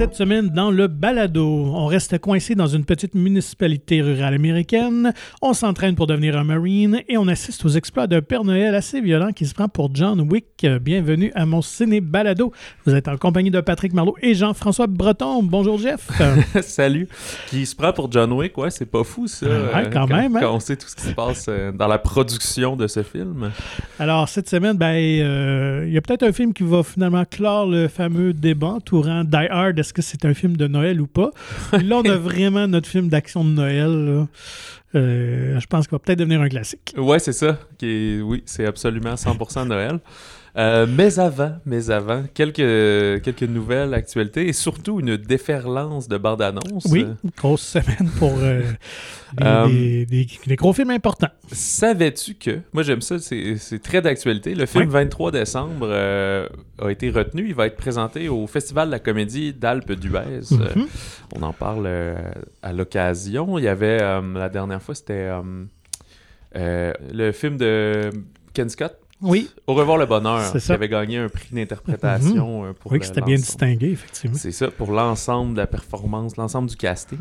Cette semaine, dans le balado, on reste coincé dans une petite municipalité rurale américaine, on s'entraîne pour devenir un Marine et on assiste aux exploits d'un Père Noël assez violent qui se prend pour John Wick. Bienvenue à mon ciné balado. Vous êtes en compagnie de Patrick Marlot et Jean-François Breton. Bonjour Jeff. Salut. Qui se prend pour John Wick, ouais, c'est pas fou ça. Ouais, quand, même. Hein? Quand on sait tout ce qui se passe euh, dans la production de ce film. Alors, cette semaine, ben, euh, il y a peut-être un film qui va finalement clore le fameux débat entourant Die Hard. Est-ce que c'est un film de Noël ou pas? là, on a vraiment notre film d'action de Noël. Euh, je pense qu'il va peut-être devenir un classique. Ouais, c'est ça. Qui Oui, c'est absolument 100% Noël. Euh, mais avant, mais avant, quelques, quelques nouvelles actualités et surtout une déferlance de bande-annonce. Oui, grosse semaine pour euh, des, des, gros films importants. Savais-tu que, moi j'aime ça, c'est très d'actualité, le film 23 décembre a été retenu, il va être présenté au Festival de la comédie d'Alpes d'Huez. Mm-hmm. on en parle à l'occasion. Il y avait, la dernière fois, c'était le film de Ken Scott, oui. Au revoir le bonheur, qui avait gagné un prix d'interprétation mhm. pour Oui, c'était bien distingué, effectivement. C'est ça, pour l'ensemble de la performance, l'ensemble du casting.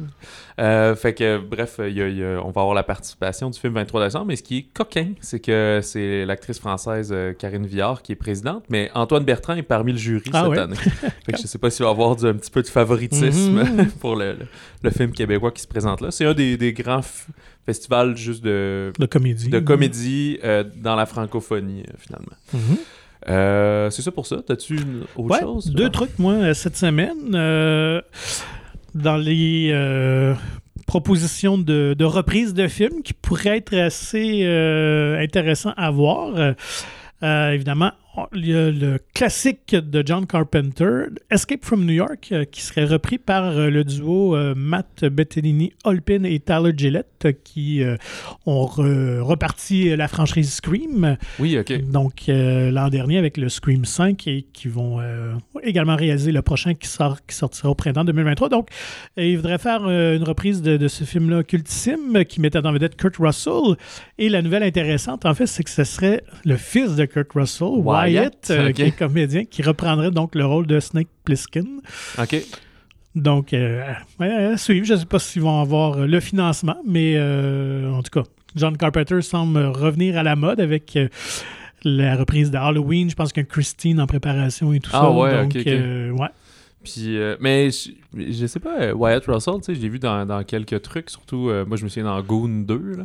Euh, fait que, bref, on va avoir la participation du film 23 décembre, mais ce qui est coquin, c'est que c'est l'actrice française euh, Karine Viard qui est présidente, mais Antoine Bertrand est parmi le jury ah cette année. fait que je sais pas s'il va y avoir un petit peu de favoritisme mhm. pour le, film québécois qui se présente là. C'est un des, des grands festival juste de, de comédie, de comédie euh, dans la francophonie, euh, finalement. Mhm. Euh, c'est ça pour ça. T'as-tu autre ouais, chose? Deux trucs, moi, cette semaine. dans les propositions de, de reprise de films qui pourraient être assez intéressants à voir. évidemment, il y a le classique de John Carpenter, Escape from New York, euh, qui serait repris par euh, le duo euh, Matt Bettinini, Holpin et Tyler Gillette, qui ont reparti la franchise Scream. Oui, OK. Donc, l'an dernier avec le Scream 5 et qui vont également réaliser le prochain qui, sort, qui sortira au printemps 2023. Donc, ils voudraient faire une reprise de, ce film-là cultissime qui mettait en vedette Kurt Russell. Et la nouvelle intéressante, en fait, c'est que ce serait le fils de Kurt Russell, Wyatt, euh, qui est comédien, qui reprendrait donc le rôle de Snake Plissken. OK. Donc, euh, à suivre. Je ne sais pas s'ils vont avoir le financement, mais euh, en tout cas, John Carpenter semble revenir à la mode avec la reprise de Halloween. Je pense qu'il y a Christine en préparation et tout ah, ça. Ouais, donc, ouais. Puis, mais je, je, sais pas, Wyatt Russell, tu sais, je l'ai vu dans, dans, quelques trucs, surtout, moi je me souviens dans Goon 2, là,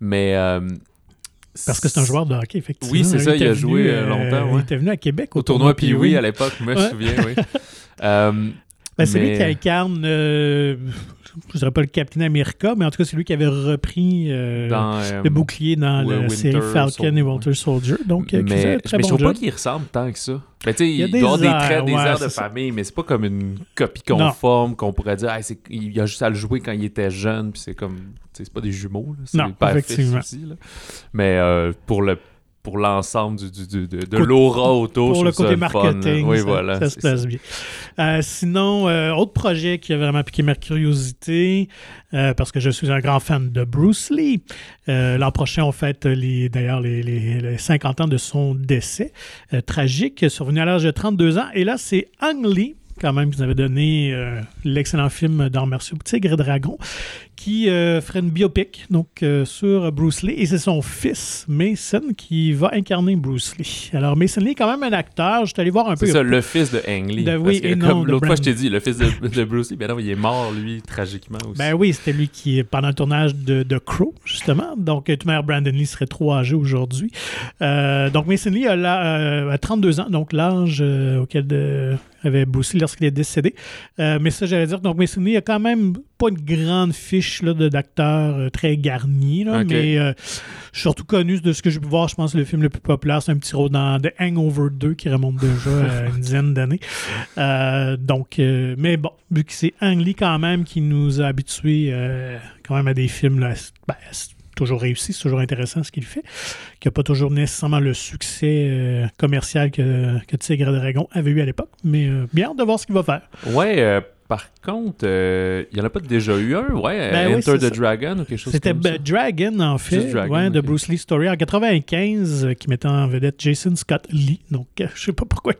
mais parce que c'est un joueur de hockey, effectivement. Oui, c'est ça, il, a joué euh, longtemps. Il était venu à Québec au, tournoi, puis oui à l'époque, je me souviens, oui. euh, ben, C'est lui qui incarne, euh, je ne dirais pas le Captain America, mais en tout cas, c'est lui qui avait repris euh, le bouclier dans la série Falcon et Walter Soldier. Donc, mais, mais je ne trouve pas qu'il ressemble tant que ça. Ben, il, il doit avoir des traits, des airs de famille, mais c'est pas comme une copie conforme qu'on pourrait dire il a juste à le jouer quand il était jeune, puis c'est comme c'est pas des jumeaux, c'est le père aussi. Là. Mais euh, pour le pour l'ensemble du, du, de, de l'aura autour. Pour le côté marketing, oui, ça, voilà, ça se passe bien. Euh, sinon, euh, autre projet qui a vraiment piqué ma curiosité, euh, parce que je suis un grand fan de Bruce Lee. L'an prochain, on fête d'ailleurs les, les, les, 50 ans de son décès tragique, survenu à l'âge de 32 ans. Et là, c'est Ang Lee, quand même, qui nous avait donné l'excellent film d'Arts martiaux Tigre et Dragon, qui euh, ferait une biopic donc, euh, sur Bruce Lee. Et c'est son fils, Mason, qui va incarner Bruce Lee. Alors, Mason Lee est quand même un acteur. Je suis allé voir un peu. C'est ça, le fils de Ang Lee. oui, et comme l'autre fois, je t'ai dit, le fils de, Bruce Lee, ben non, il est mort, lui, tragiquement aussi. Ben oui, c'était lui qui, pendant le tournage de, de Crow, justement. Donc, tout mère Brandon Lee serait trop âgé aujourd'hui. Euh, donc, Mason Lee a, 32 ans, donc l'âge auquel avait Bruce lorsqu'il est décédé. mais ça, j'allais dire, donc Mason Lee a quand même pas une grande fiche d'acteurs euh, très garnis, mais euh, surtout connu de ce que j'ai pu voir. Je pense que le film le plus populaire, c'est un petit rôle dans The Hangover 2 qui remonte déjà à une dizaine d'années. Euh, donc, mais bon, vu que c'est Ang Lee quand même qui nous a habitués quand même à des films là, ben, toujours réussi, c'est toujours intéressant ce qu'il fait, qui n'a pas toujours nécessairement le succès commercial que, que Tigre Dragon avait eu à l'époque, mais bien hâte de voir ce qu'il va faire. Ouais, par contre, euh, il n'y en a pas déjà eu un, ouais, ben Enter the Dragon ou quelque chose comme ça. C'était Dragon, en fait, de Bruce Lee Story en 95, euh, qui mettait en vedette Jason Scott Lee. Donc, euh, je sais pas pourquoi.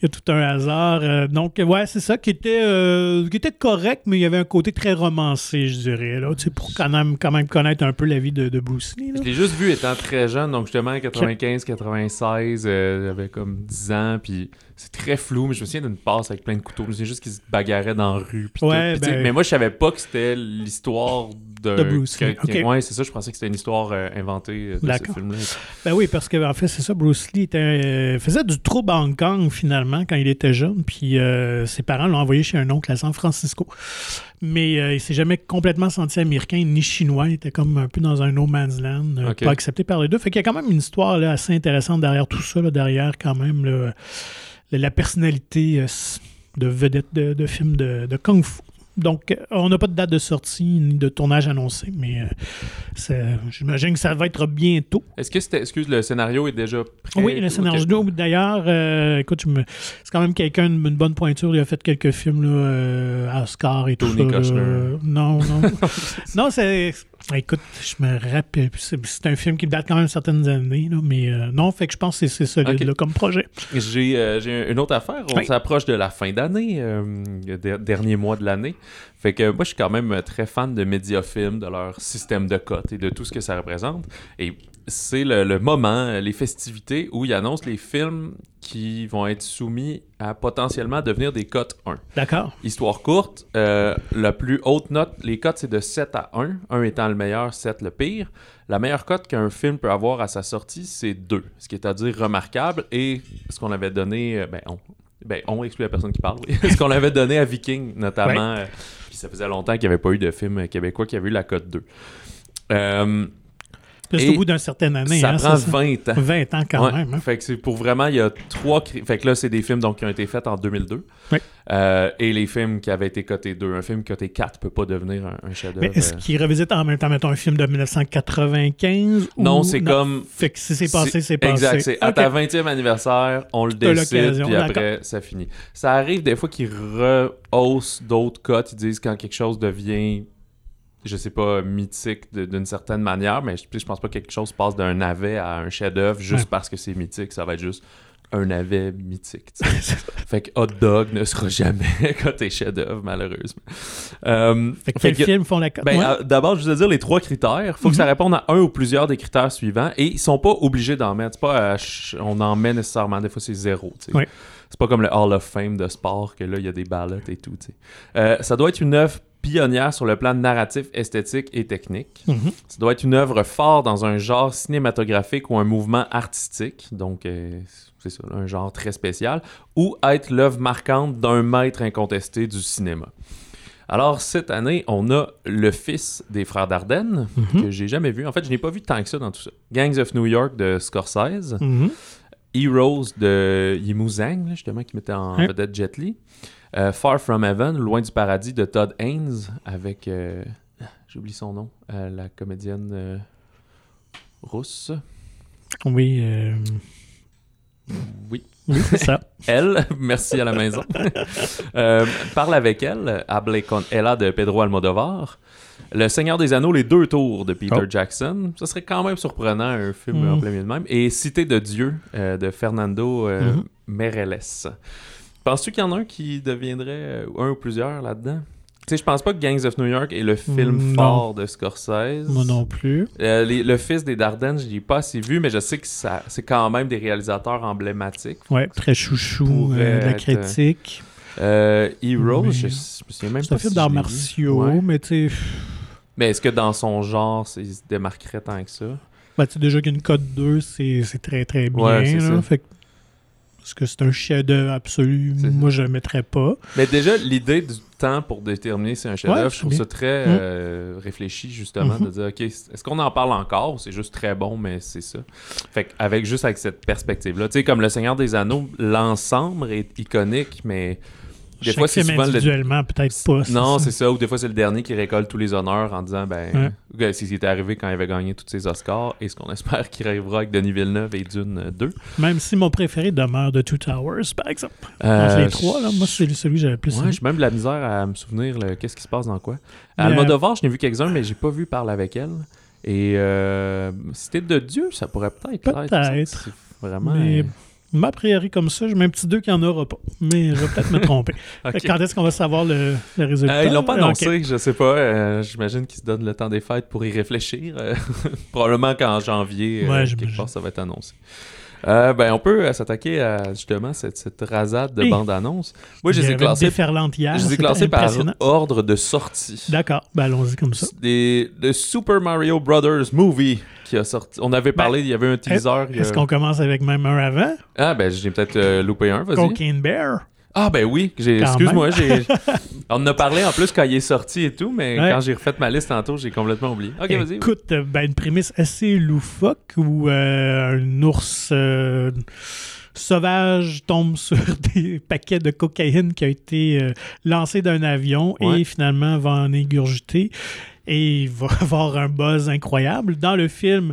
Il y a tout un hasard. Euh, donc, ouais, c'est ça qui était, euh, qui était correct, mais il y avait un côté très romancé, je dirais, là, pour quand même, quand même connaître un peu la vie de, de Bruce Lee. là. Je l'ai juste vu étant très jeune, donc justement 95, 96, euh, j'avais comme 10 ans, puis c'est très flou, mais je me souviens d'une passe avec plein de couteaux. Je me souviens juste qu'ils se bagarraient dans la rue. Ouais, tout. Ben- mais moi, je savais pas que c'était l'histoire de, De Bruce Lee, que-. Ouais, c'est ça, je pensais que c'était une histoire euh, inventée euh, de ce film-là. Ben oui, parce que en fait, c'est ça, Bruce Lee était, euh, faisait du trouble à Hong Kong finalement quand il était jeune, puis euh, ses parents l'ont envoyé chez un oncle à San Francisco. Mais il s'est jamais complètement senti américain ni chinois, il était comme un peu dans un no man's land, pas accepté par les deux. Fait qu'il y a quand même une histoire là, assez intéressante derrière tout ça, là, derrière quand même là, la, la personnalité euh, de vedette de, de film de, de Kung Fu. Donc, euh, on n'a pas de date de sortie ni de tournage annoncé, mais euh, j'imagine que ça va être bientôt. Est-ce que c'était, excuse, le scénario est déjà prêt? Oui, le scénario. D'ailleurs, euh, écoute, me- c'est quand même quelqu'un d'une bonne pointure. Il a fait quelques films là, euh, à Oscar et tout ça. Non, non. non, c'est. Écoute, je me rappelle. C'est un film qui date quand même certaines années, là, mais euh, non, fait que je pense que c'est- solide Ok. là, comme projet. J'ai, euh, une autre affaire. On Oui. s'approche de la fin d'année, euh, dernier mois de l'année. Fait que moi, je suis quand même très fan de Mediafilm, de leur système de cotes et de tout ce que ça représente. Et c'est le, le moment, les festivités, où ils annoncent les films qui vont être soumis à potentiellement devenir des cotes 1. D'accord. Histoire courte, euh, la plus haute note, les cotes, c'est de 7 à 1, 1 étant le meilleur, 7 le pire. La meilleure cote qu'un film peut avoir à sa sortie, c'est 2, ce qui est à dire remarquable. Et ce qu'on avait donné, euh, ben on, ben on exclut la personne qui parle, oui. ce qu'on avait donné à Viking, notamment. euh, puis ça faisait longtemps qu'il n'y avait pas eu de film québécois qui avait eu la cote 2. Euh, Et au bout d'une certaine année. ça hein, prend ça, 20 ans. 20 ans quand Ouais. même. hein. Fait que c'est pour vraiment, il y a trois. Fait que là, c'est des films donc, qui ont été faits en 2002. Oui. Euh, et les films qui avaient été cotés 2. Un film coté 4 peut pas devenir un, un chef-d'œuvre. Mais est-ce euh. qu'il revisite en même temps, mettons, un film de 1995 ou- Non, c'est comme. Fait que si c'est passé, c'est passé. Exact, c'est à ta 20e anniversaire, on le décide, puis après, ça finit. Ça arrive des fois qu'ils rehaussent d'autres cotes, ils disent quand quelque chose devient, je sais pas, mythique d'une certaine manière, mais je, je pense pas que quelque chose passe d'un navet à un chef-d'œuvre juste Ouais. parce que c'est mythique, ça va être juste un navet mythique. fait que Hot Dog ne sera jamais coté chef-d'œuvre, malheureusement. Euh, Fait que fait quels que- films font la cote? ben, Ouais. euh, D'abord, je veux dire les trois critères. faut que ça Mhm. réponde à un ou plusieurs des critères suivants et ils sont pas obligés d'en mettre. Pas, euh, on en met nécessairement. Des fois, c'est zéro. Ouais. C'est pas comme le Hall of Fame de sport que là, il y a des ballottes et tout. Euh, ça doit être une œuvre pionnière sur le plan narratif, esthétique et technique. Mhm. Ça doit être une œuvre forte dans un genre cinématographique ou un mouvement artistique, donc euh, c'est ça, un genre très spécial, ou être l'œuvre marquante d'un maître incontesté du cinéma. Alors, cette année, on a Le Fils des Frères Dardenne, Mhm. que j'ai jamais vu. En fait, je n'ai pas vu tant que ça dans tout ça. Gangs of New York de Scorsese. Mhm. Heroes de Yimou Zhang, justement, qui mettait en vedette Jet Li. Euh, Far From Heaven, Loin du Paradis de Todd Haynes, avec, euh, j'oublie son nom, euh, la comédienne rousse. Oui, Oui. oui c'est ça. Elle, merci à la maison. Parle avec elle, Hable con Ella de Pedro Almodovar. Le Seigneur des Anneaux, les deux tours de Peter Oh. Jackson. Ça serait quand même surprenant, un film Mm. en plein milieu de même. Et Cité de Dieu de Fernando euh, Mhm. Meirelles. Penses-tu qu'il y en a un qui deviendrait euh, un ou plusieurs là-dedans? Tu sais, je pense pas que Gangs of New York est le film Mm, non. fort de Scorsese. Moi non plus. Euh, les- le fils des Dardennes, je l'ai pas assez vu, mais je sais que ça, c'est quand même des réalisateurs emblématiques. Ouais, très chouchou euh, de la critique. Euh, Heroes, Mais- je, me souviens même C'est pas un film si d'arts martiaux, Ouais. mais tu sais, Mais est-ce que dans son genre, c'est- il se démarquerait tant que ça? ben, tu sais déjà qu'une cote 2, c'est c'est très très bien. Ouais, c'est là. ça. Fait que- Est-ce que c'est un chef-d'œuvre absolu? Moi, je ne le mettrais pas. Mais déjà, l'idée du temps pour déterminer si c'est un chef-d'œuvre, Ouais, je trouve ça très Mm. euh, réfléchi, justement, de dire, OK, est-ce qu'on en parle encore ou c'est juste très bon, mais c'est ça? Fait qu'avec juste avec cette perspective-là, tu sais, comme Le Seigneur des Anneaux, l'ensemble est iconique, mais des Chaque fois, c'est souvent le, individuellement, peut-être pas. Non, c'est ça. Ou des fois, c'est le dernier qui récolte tous les honneurs en disant, ben, que c'est ce qui est arrivé quand il avait gagné tous ses Oscars et ce qu'on espère qu'il arrivera avec Denis Villeneuve et Dune euh, 2. Même si mon préféré demeure de Two Towers, par exemple. Euh, Entre les trois, là, moi, c'est celui que j'avais plus Ouais, j'ai même de la misère à me souvenir qu'est-ce qui se passe dans quoi. Mais, Almodovar, je n'ai vu quelques-uns, mais j'ai pas vu parler avec elle. Et euh, Cité de Dieu, ça pourrait peut-être. Peut-être. Vraiment. Mais- euh, Mais a priori, comme ça, je mets un petit 2 qu'il n'y en aura pas. Mais je vais peut-être me tromper. Quand est-ce qu'on va savoir le, le résultat? Euh, ils l'ont pas Ok. annoncé, je sais pas. euh, J'imagine qu'ils se donnent le temps des fêtes pour y réfléchir. euh, probablement qu'en janvier, euh, Ouais, quelque part, ça va être annoncé. Euh, ben, on peut euh, s'attaquer à justement cette, cette rasade de Oui. bande-annonce. Moi, je les ai déferlante hier. je les ai c'était par impressionnant. ordre de sortie. D'accord, ben allons-y comme ça. Des, le Super Mario Brothers Movie qui a sorti. On avait parlé, il y avait un teaser. il y a- Ben, Est-ce qu'on commence avec même un avant? Ah, ben, j'ai peut-être euh, loupé un, vas-y. Cocaine Bear. Ah, ben oui, excuse-moi. On en a parlé en plus quand il est sorti et tout, mais Ouais. quand j'ai refait ma liste tantôt, j'ai complètement oublié. Ok, vas-y. Écoute, euh, ben, une prémisse assez loufoque où euh, un ours euh, sauvage tombe sur des paquets de cocaïne qui a été euh, lancé d'un avion Ouais. et finalement va en égurgiter et il va avoir un buzz incroyable. Dans le film,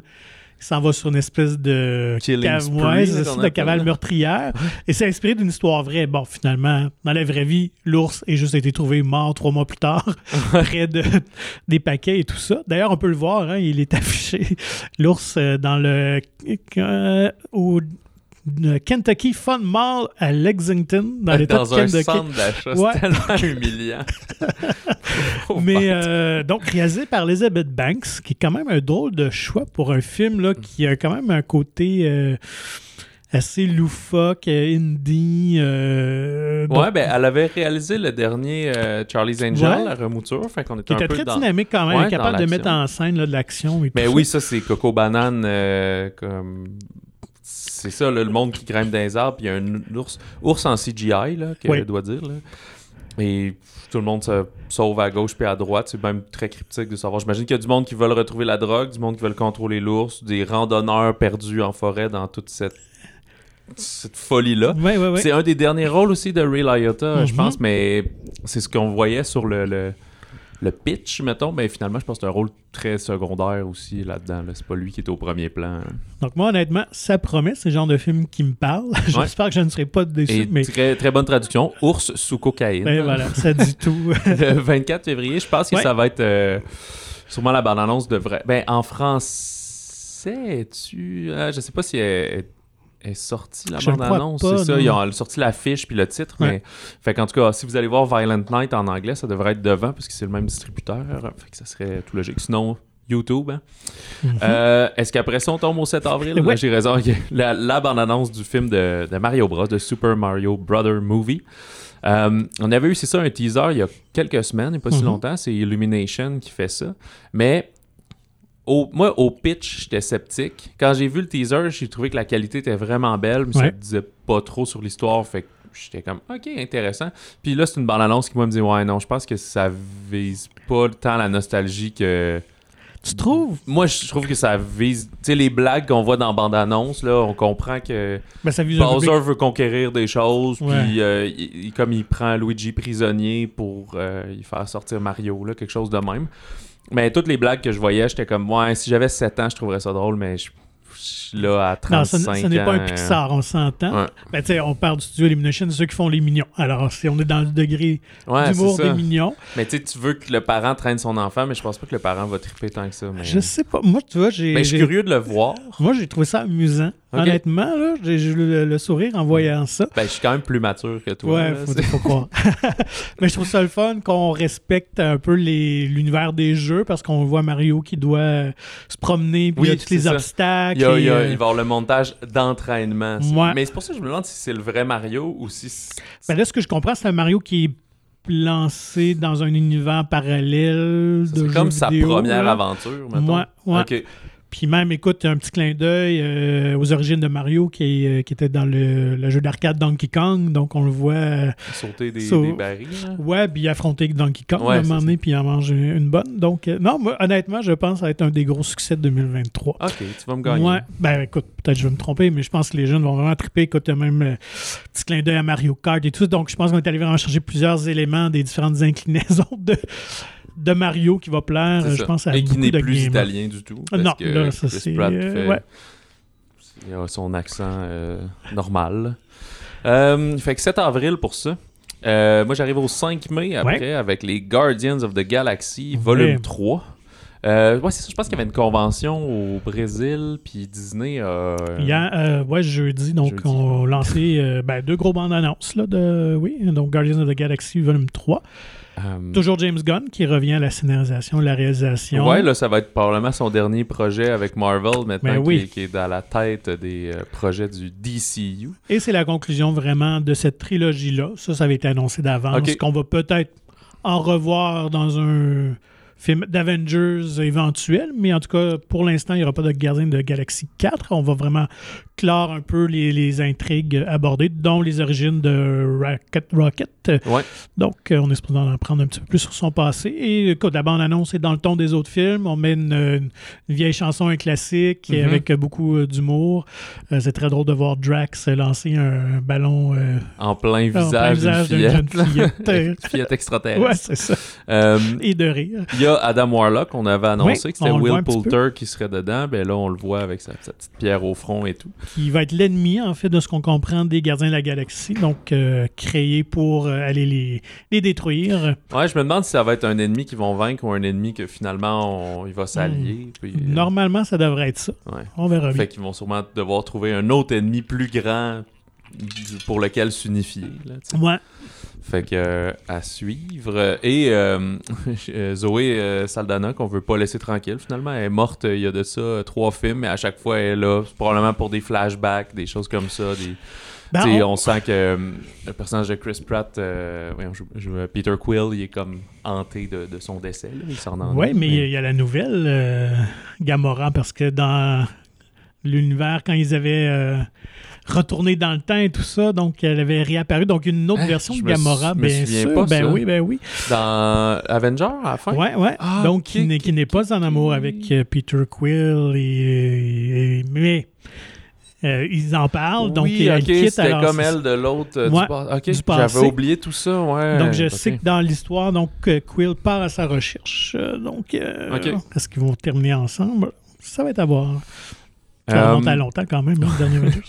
il s'en va sur une espèce de, ça, de cavale meurtrière. Et c'est inspiré d'une histoire vraie. Bon, finalement, dans la vraie vie, l'ours est juste été trouvé mort trois mois plus tard, près de, des paquets et tout ça. D'ailleurs, on peut le voir, hein, il est affiché, l'ours, euh, dans le. euh, au le Kentucky Fun Mall à Lexington, dans l'État Dans de un Kentucky. centre d'achat, Ouais. c'est tellement humiliant. Mais euh, donc réalisé par Elizabeth Banks, qui est quand même un drôle de choix pour un film là, qui a quand même un côté euh, assez loufoque, euh, indie. euh, donc, Ouais, ben, elle avait réalisé le dernier euh, Charlie's Angel, Ouais. la remouture, fait qu'on était qui un était peu très dans... dynamique quand même, Ouais, capable dans de mettre en scène là, de l'action Mais tout oui, ça. ça, c'est Coco Banane, euh, comme... C'est ça, là, le monde qui grimpe dans les arbres, puis il y a un ours, ours en CGI, là, que Oui. je dois dire, là. Et tout le monde se sauve à gauche puis à droite. C'est même très cryptique de savoir. J'imagine qu'il y a du monde qui veulent retrouver la drogue, du monde qui veut contrôler l'ours, des randonneurs perdus en forêt dans toute cette, cette folie-là. C'est un des derniers rôles aussi de Ray Liotta, je Mhm. pense, mais c'est ce qu'on voyait sur le, le, le pitch, mettons. Mais finalement, je pense que c'est un rôle très secondaire aussi là-dedans. là. C'est pas lui qui est au premier plan. Donc moi, honnêtement, ça promet, c'est le genre de film qui me parle. J'espère que je ne serai pas déçu, Et mais très, très bonne traduction, ours sous cocaïne. ben, voilà, ça dit tout. le 24 février, je pense que Ouais. ça va être euh, sûrement la bande-annonce de vrai. Ben, en français, tu. ah, je sais pas si elle est, est sortie la bande-annonce. C'est ça, ils ont sorti l'affiche puis le titre. Ouais. Mais, fait qu'en tout cas, si vous allez voir Violent Night en anglais, ça devrait être devant parce que c'est le même distributeur. Fait que ça serait tout logique. Sinon. YouTube. hein. Mhm. Euh, Est-ce qu'après ça, on tombe au 7 avril? Ouais. J'ai raison. La, la bande-annonce du film de, de Mario Bros, de Super Mario Brother Movie. Euh, on avait eu, c'est ça, un teaser il y a quelques semaines, il n'y a pas si Mhm. longtemps. C'est Illumination qui fait ça. Mais au, moi, au pitch, j'étais sceptique. Quand j'ai vu le teaser, j'ai trouvé que la qualité était vraiment belle, mais ça ne disait pas trop sur l'histoire. Fait que j'étais comme, OK, intéressant. Puis là, c'est une bande-annonce qui, moi, me dit, ouais, non, je pense que ça vise pas tant la nostalgie que. tu trouves? Moi, je trouve que ça vise. Tu sais, les blagues qu'on voit dans bande-annonce, là, on comprend que Ben, ça vise un Bowser veut conquérir des choses, Ouais. puis euh, il- comme il prend Luigi prisonnier pour euh, y faire sortir Mario, là, quelque chose de même. Mais toutes les blagues que je voyais, j'étais comme, ouais, si j'avais 7 ans, je trouverais ça drôle, mais je, je suis là à 35 Non, ce, ce n'est pas un Pixar, on s'entend. Ouais. Ben, tu sais, on parle du studio Illumination, c'est ceux qui font les mignons. Alors, si on est dans le degré Ouais, d'humour des ça. mignons, Mais tu sais, tu veux que le parent traîne son enfant, mais je pense pas que le parent va triper tant que ça. Mais, je sais pas. Moi, tu vois, j'ai. mais je suis curieux de le voir. Moi, j'ai trouvé ça amusant. Honnêtement, là, j'ai le, le sourire en voyant ça. Ben, je suis quand même plus mature que toi. ouais, là, faut, faut croire. Mais je trouve ça le fun qu'on respecte un peu l'univers des jeux parce qu'on voit Mario qui doit euh, se promener, puis Oui, il y a tous les ça. obstacles. Il, y a- et, il y a- euh, il va y avoir le montage d'entraînement. Ouais. Mais c'est pour ça que je me demande si c'est le vrai Mario ou si. ben là, ce que je comprends, c'est un Mario qui est lancé dans un univers parallèle C'est comme sa première là. aventure, mettons. Ouais, ouais. Ok. Puis même, écoute, un petit clin d'œil euh, aux origines de Mario qui, qui était dans le, le jeu d'arcade Donkey Kong. Donc, on le voit, euh, Sauter des, So- des barils. là. ouais, puis affronter Donkey Kong Ouais, à un moment donné, puis il en mange une bonne. Donc, euh, non, moi, honnêtement, je pense que ça va être un des gros succès de 2023. Ok, tu vas me gagner. Ouais, ben écoute, peut-être je vais me tromper, mais je pense que les jeunes vont vraiment triper. Écoute, il y a même euh, petit clin d'œil à Mario Kart et tout. Donc, je pense qu'on est allé vraiment chercher plusieurs éléments des différentes inclinaisons de, de Mario qui va plaire, C'est je pense, à Et qui n'est de plus gamers. italien du tout. parce Non, que là, ça, Chris c'est, Pratt euh, fait- ouais. Il a son accent euh, normal. Euh, fait que 7 avril pour ça. Euh, moi, j'arrive au 5 mai après avec les Guardians of the Galaxy, volume Ouais. 3. Euh, ouais, c'est ça. Je pense qu'il y avait une convention au Brésil, puis Disney a. Hier, euh, ouais, jeudi, donc Jeudi. on a lancé euh, ben, deux gros bandes annonces là, de, oui, donc Guardians of the Galaxy Volume 3. Euh, Toujours James Gunn qui revient à la scénarisation, la réalisation. Ouais, là, ça va être probablement son dernier projet avec Marvel maintenant, Ben oui. qui, est, qui est dans la tête des euh, projets du DCU. Et c'est la conclusion vraiment de cette trilogie-là. Ça, ça avait été annoncé d'avance. Ok. Qu'on va peut-être en revoir dans un film d'Avengers éventuel. Mais en tout cas, pour l'instant, il n'y aura pas de Gardien de Galaxy 4. On va vraiment clore un peu les, les intrigues abordées, dont les origines de Rocket. Rocket. Ouais. Donc, euh, on est supposé en apprendre un petit peu plus sur son passé. Et écoute, la bande-annonce est dans le ton des autres films. On met une, une- vieille chanson, un classique, Mhm. avec euh, beaucoup euh, d'humour. Euh, c'est très drôle de voir Drax lancer un ballon euh, En plein en plein visage, visage d'une fillette. jeune fillette. Fillette extraterrestre. ouais, c'est ça. Euh, Et de rire. Il y a Adam Warlock, on avait annoncé Oui, que c'était Will Poulter qui serait dedans. Ben là, on le voit avec sa, sa petite pierre au front et tout. Qui va être l'ennemi, en fait, de ce qu'on comprend des Gardiens de la Galaxie. Donc, euh, créé pour euh, aller les, les détruire. Ouais, je me demande si ça va être un ennemi qu'ils vont vaincre ou un ennemi que finalement on- il va s'allier. puis, euh, Normalement, ça devrait être ça. Ouais. On verra bien. Fait qu'ils vont sûrement devoir trouver un autre ennemi plus grand pour lequel s'unifier. Ouais. Fait que euh, à suivre. Et euh, euh, Zoé euh, Saldana, qu'on veut pas laisser tranquille finalement, elle est morte il y a de ça trois films, mais à chaque fois elle est là, probablement pour des flashbacks, des choses comme ça. Des, Ben, on- on... sent que le personnage de Chris Pratt, voyons, je- je- Peter Quill, il est comme hanté de, de son décès. Là, il s'en en Oui, mais il y a la nouvelle Gamora, parce que dans l'univers, quand ils avaient retourné dans le temps et tout ça, donc elle avait réapparu. Donc une autre Hein, version de Gamora, bien sûr. pas, ben ça. oui, ben oui. Dans Avenger, à la fin? Ouais, ouais. Ah, donc qui n'est- qui n'est pas en amour avec euh, Peter Quill et, et- mais euh, ils en parlent, donc oui, elle quitte c'était alors, comme elle de l'autre euh, Ouais, du. J'avais oublié tout ça, ouais. Donc, je sais que dans l'histoire, donc euh, Quill part à sa recherche. Euh, donc, euh, est-ce qu'ils vont terminer ensemble? Ça va être à voir. Ça remonte à longtemps quand même, hein, le dernier.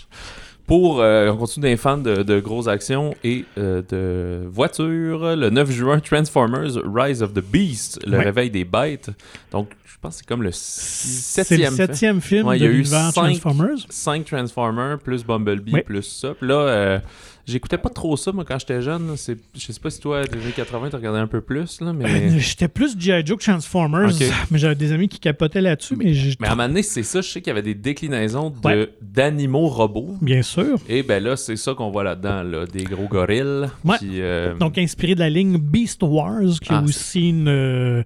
Pour, euh, on continue des fans de, de grosses actions et euh, de voitures. Le 9 juin, Transformers Rise of the Beast, le Ouais. réveil des bêtes. Donc, je pense que c'est comme le septième. film. septième film Ouais, il y a eu cinq- Transformers. 5 Transformers plus Bumblebee Oui. plus ça. Puis là, euh, j'écoutais pas trop ça, moi, quand j'étais jeune. C'est, je sais pas si toi, des années 80, t'as regardé un peu plus, là, mais... Euh, J'étais plus G.I. Joe que Transformers, mais j'avais des amis qui capotaient là-dessus, mais. Mais à un moment donné, c'est ça, je sais qu'il y avait des déclinaisons de, Ouais. d'animaux robots. Bien sûr. Et ben là, c'est ça qu'on voit là-dedans, là, des gros gorilles. Ouais. Euh, Donc, inspiré de la ligne Beast Wars, qui a Ah, aussi une, euh,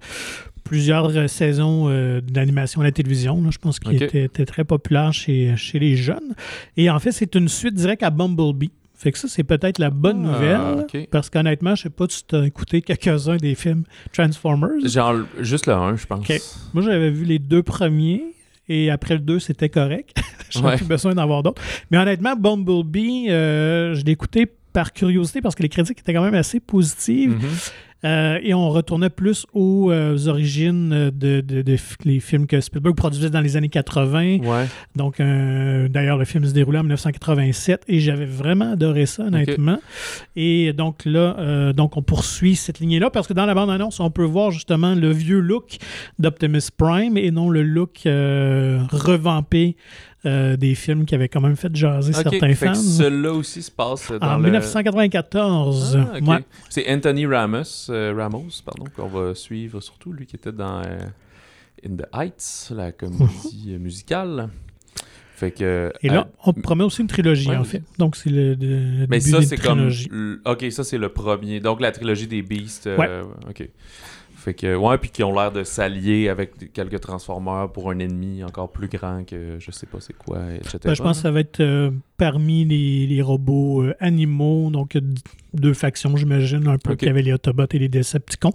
plusieurs euh, saisons euh, d'animation à la télévision. là. je pense qu'il était, était très populaire chez, chez les jeunes. Et en fait, c'est une suite directe à Bumblebee. Fait que ça, c'est peut-être la bonne Ah, nouvelle. Parce qu'honnêtement, je sais pas si tu as écouté quelques-uns des films Transformers. Genre, juste le 1, je pense. Moi, j'avais vu les deux premiers. Et après le 2, c'était correct. J'avais Ouais. plus besoin d'en voir d'autres. Mais honnêtement, Bumblebee, euh, je l'ai écouté par curiosité parce que les critiques étaient quand même assez positives. Mhm. Euh, et on retournait plus aux euh, origines de, de- de f- les films que Spielberg produisait dans les années 80. Ouais. Donc, euh, d'ailleurs, le film se déroulait en 1987 et j'avais vraiment adoré ça, honnêtement. Et donc là, euh, donc on poursuit cette lignée-là parce que dans la bande-annonce, on peut voir justement le vieux look d'Optimus Prime et non le look revampé euh, des films qui avaient quand même fait jaser Ok, certains fans. celui-là aussi se passe dans En le... 1994. Ah. Ouais. C'est Anthony Ramos, euh, Ramos pardon, qu'on va suivre surtout, lui qui était dans euh, In the Heights, la comédie euh, musicale. Fait que... Et là, on promet aussi une trilogie, ouais, en fait. Donc, c'est le, le- le mais début ça, c'est comme... Ok, ça, c'est le premier. Donc, la trilogie des Beasts. Ouais. Ok. Fait que, ouais, puis qui ont l'air de s'allier avec quelques Transformers pour un ennemi encore plus grand que je sais pas c'est quoi, etc. Ben, je pense que ça va être euh, parmi les, les robots euh, animaux, donc deux factions, j'imagine, un peu Ok. qu'il y avait les Autobots et les Decepticons.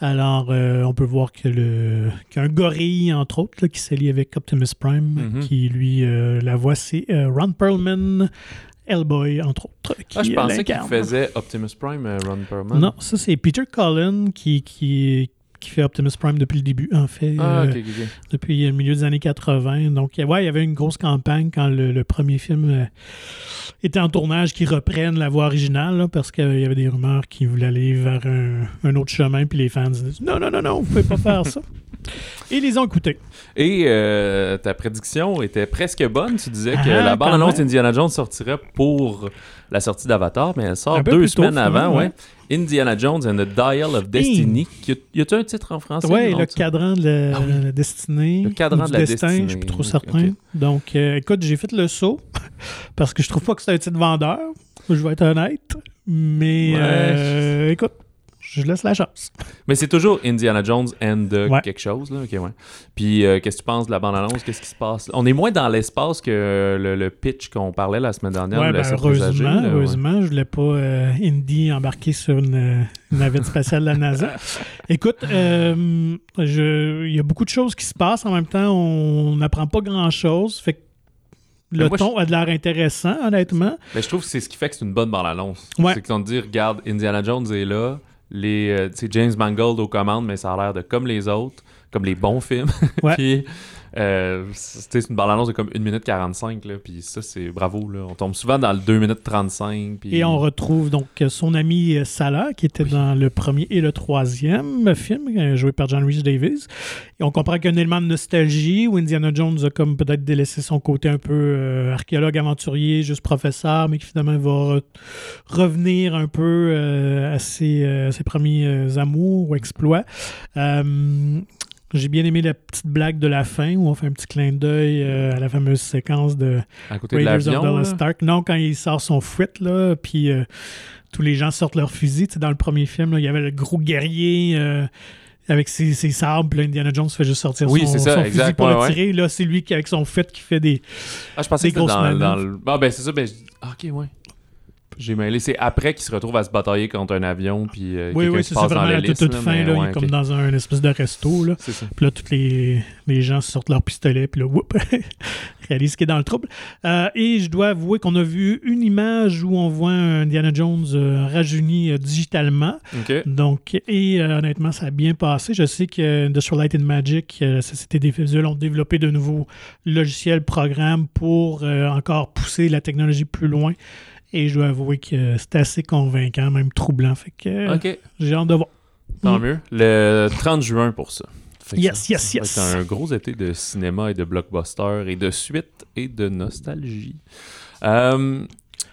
Alors, euh, on peut voir que le qu'il y a un gorille, entre autres, là, qui s'allie avec Optimus Prime, Mhm. qui, lui, la voix, c'est euh, Ron Perlman, Hellboy, entre autres. Qui Ah, je pensais qu'il faisait Optimus Prime, euh, Ron Perlman. Non, ça, c'est Peter Cullen qui, qui, qui fait Optimus Prime depuis le début, en fait. Ah, euh, ok, ok, ok. depuis le milieu des années 80. Donc, ouais, il y avait une grosse campagne quand le, le premier film euh, était en tournage qui reprenne la voix originale, là, parce qu'il y avait des rumeurs qui voulaient aller vers un, un autre chemin, puis les fans disaient Non, non, non, non, vous pouvez pas faire ça. Et les ont écoutés. Et euh, ta prédiction était presque bonne. Tu disais que Ah, la bande-annonce même. d'Indiana Jones sortirait pour la sortie d'Avatar, mais elle sort deux tôt, semaines avant. ouais. Ouais. Indiana Jones and the Dial of Destiny. Y a- Y a-tu un titre en français? Oui, non, le ça? cadran de la, Ah oui. la destinée. Le cadran de la destin, destinée. Je suis plus trop certain. Donc, euh, écoute, j'ai fait le saut parce que je trouve pas que c'est un titre vendeur. Je vais être honnête. Mais Ouais. euh, écoute, je laisse la chance. Mais c'est toujours Indiana Jones and the Ouais. quelque chose. Là. Ouais. Puis, euh, qu'est-ce que tu penses de la bande-annonce? Qu'est-ce qui se passe? On est moins dans l'espace que euh, le, le pitch qu'on parlait la semaine dernière. Ouais, ben, heureusement, là, ouais. heureusement, je voulais pas euh, Indy embarquer sur une, euh, une navette spatiale de la NASA. Écoute, euh, il y a beaucoup de choses qui se passent en même temps. On n'apprend pas grand-chose. Fait que le Mais moi, ton a de l'air intéressant, honnêtement. Mais je trouve que c'est ce qui fait que c'est une bonne bande-annonce. Ouais. C'est qu'ils ont dit, regarde, Indiana Jones est là, les, euh, c'est James Mangold aux commandes, mais ça a l'air de comme les autres, comme les bons films. Ouais. puis, euh, c'est une bande-annonce de comme 1 minute 45, là, puis ça, c'est bravo. Là. On tombe souvent dans le 2 minutes 35. Puis... Et on retrouve donc son ami euh, Salah, qui était dans le premier et le troisième film, euh, joué par John Rhys Davis. Et on comprend qu'il y a un élément de nostalgie où Indiana Jones a comme peut-être délaissé son côté un peu euh, archéologue, aventurier, juste professeur, mais qui finalement va re- revenir un peu euh, à, ses, ses premiers amours ou exploits. J'ai bien aimé la petite blague de la fin où on fait un petit clin d'œil euh, à la fameuse séquence de à côté de Raiders of l'avion. Dallas. Stark. Non, quand il sort son fouet, là, puis euh, tous les gens sortent leurs fusils. Tu sais, dans le premier film, là, il y avait le gros guerrier euh, avec ses, ses sabres, puis là, Indiana Jones fait juste sortir Oui, son, ça, son fusil pour ouais, le ouais. tirer. Là, c'est lui qui, avec son fouet, qui fait des... Ah, je pensais que c'était grosses dans, le. Ah, ben c'est ça, ben. je- Ah, ok, ouais. J'ai mêlé. C'est après qu'il se retrouve à se batailler contre un avion, puis euh, oui, oui, c'est ça, vraiment la toute, toute là, fin. Là, il ouais, est comme dans un espèce de resto. Là. C'est ça. Puis là, tous les, les gens sortent leur pistolet, puis là, whoop, réalisent qu'il est dans le trouble. Euh, et je dois avouer qu'on a vu une image où on voit un Indiana Jones euh, rajeuni euh, digitalement. Donc, et euh, honnêtement, ça a bien passé. Je sais que Industrial Light and Magic, la Société des visuels, ont développé de nouveaux logiciels, programmes pour encore pousser la technologie plus loin. Et je dois avouer que c'est assez convaincant, même troublant. Fait que euh, j'ai hâte de voir. Tant Mm. mieux. Le 30 juin pour ça. Fait Yes, yes, yes. être un gros été de cinéma et de blockbuster et de suite et de nostalgie. Euh,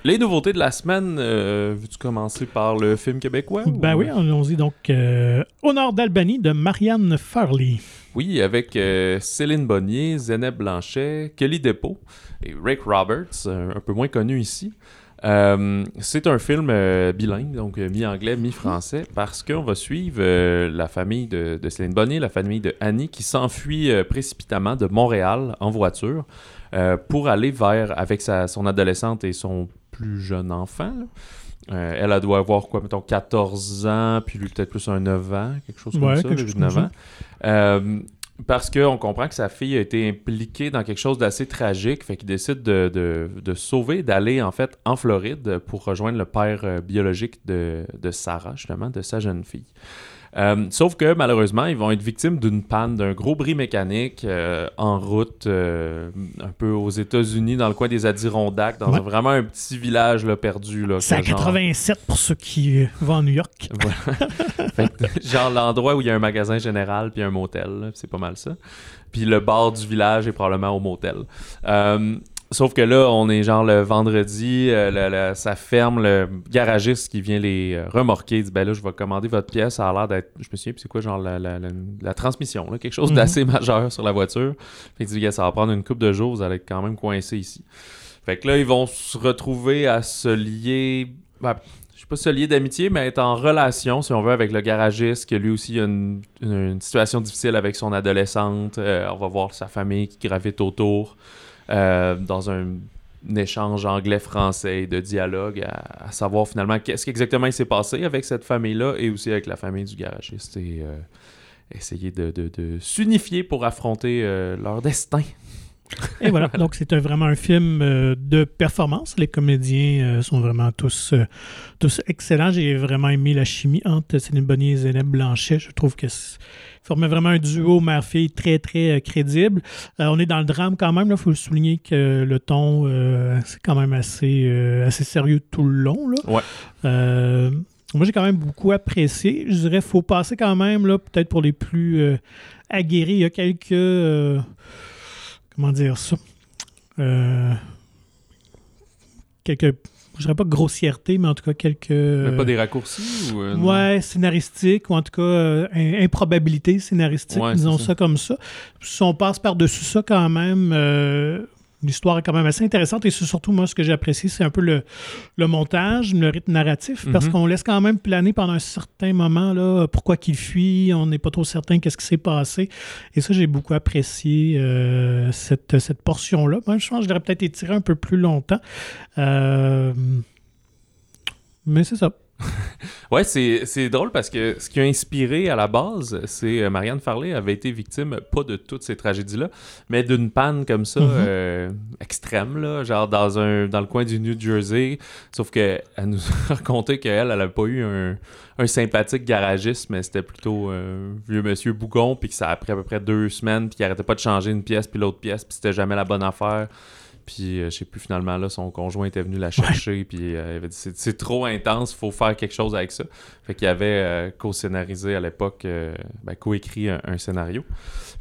les nouveautés de la semaine, euh, veux-tu commencer par le film québécois? Ben ou- oui, allons-y donc. euh, Au nord d'Albanie de Marianne Farley. Oui, avec euh, Céline Bonnier, Zeneb Blanchet, Kelly Depot et Rick Roberts, un peu moins connu ici. Euh, c'est un film euh, bilingue, donc euh, mi-anglais, mi-français, parce qu'on va suivre la famille de, de Céline Bonnier, la famille de Annie, qui s'enfuit précipitamment de Montréal en voiture pour aller vers, avec sa, son adolescente et son plus jeune enfant. elle, elle doit avoir quoi, mettons 14 ans, puis lui peut-être plus un 9 ans, quelque chose comme Ouais, ça, quelque chose 9 comme ans. Euh, parce qu'on comprend que sa fille a été impliquée dans quelque chose d'assez tragique, fait qu'il décide de, sauver, d'aller en fait en Floride pour rejoindre le père euh, biologique de Sarah, justement, de sa jeune fille. Euh, sauf que malheureusement, ils vont être victimes d'une panne, d'un gros bris mécanique euh, en route, euh, un peu aux États-Unis, dans le coin des Adirondacks, dans Ouais. un- vraiment un petit village là, perdu. Là, C'est à que genre- 87 pour ceux qui vont à New York. genre l'endroit où il y a un magasin général puis un motel, c'est pas mal ça. Puis le bar du village est probablement au motel. Sauf que là, on est genre le vendredi, euh, le- le- ça ferme, le garagiste qui vient les euh, remorquer, il dit ben là, je vais commander votre pièce, ça a l'air d'être, je me souviens, c'est quoi, genre la, la- la- la transmission, là, quelque chose Mhm. d'assez majeur sur la voiture. Fait qu'il dit, ça va prendre une coupe de jours, vous allez être quand même coincé ici. Fait que là, ils vont se retrouver à se lier. ben, je sais pas se lier d'amitié, mais être en relation, si on veut, avec le garagiste, que lui aussi a une, une- une situation difficile avec son adolescente. Euh, on va voir sa famille qui gravite autour euh, dans un, échange anglais-français de dialogue à, savoir finalement qu'est-ce qu'exactement il s'est passé avec cette famille-là et aussi avec la famille du garagiste et euh, essayer de s'unifier pour affronter euh, leur destin. Et voilà, donc c'est vraiment un film euh, de performance. Les comédiens euh, sont vraiment tous, euh, tous excellents. J'ai vraiment aimé la chimie entre Céline Bonnier et Zénep Blanchet. Je trouve que formaient vraiment un duo mère-fille très, très crédible. On est dans le drame quand même. Il faut souligner que le ton, c'est quand même assez, assez sérieux tout le long. Là. Ouais. Moi, j'ai quand même beaucoup apprécié. Je dirais faut passer quand même, là, peut-être pour les plus aguerris. Il y a quelques. Comment dire ça? Euh, Quelques. Je dirais pas grossièreté, mais en tout cas quelques. Mais pas des raccourcis ou. euh? Ouais, scénaristique, ou en tout cas euh, im- improbabilité scénaristique, Ouais, disons ça. comme ça. Si on passe par-dessus ça quand même, euh, l'histoire est quand même assez intéressante et c'est surtout moi ce que j'ai apprécié, c'est un peu le, le montage, le rythme narratif, parce Mhm. qu'on laisse quand même planer pendant un certain moment là, pourquoi qu'il fuit, on n'est pas trop certain qu'est-ce qui s'est passé. Et ça, j'ai beaucoup apprécié euh, cette, cette portion-là. Moi, je pense que je l'aurais peut-être étiré un peu plus longtemps. Euh, mais c'est ça. Ouais, c'est c'est drôle parce que ce qui a inspiré à la base, c'est euh, Marianne Farley avait été victime, pas de toutes ces tragédies-là, mais d'une panne comme ça, Mhm. euh, extrême, là, genre dans, un, dans le coin du New Jersey. Sauf qu'elle nous a raconté qu'elle, elle n'a pas eu un, un sympathique garagiste, mais c'était plutôt un vieux monsieur bougon, puis que ça a pris à peu près deux semaines, puis qu'il arrêtait pas de changer une pièce, puis l'autre pièce, puis c'était jamais la bonne affaire. Puis, euh, je sais plus, finalement, là, son conjoint était venu la chercher, puis euh, il avait dit c'est- trop intense, faut faire quelque chose avec ça. Fait qu'il avait euh, co-scénarisé à l'époque, euh, ben, co-écrit un, un scénario.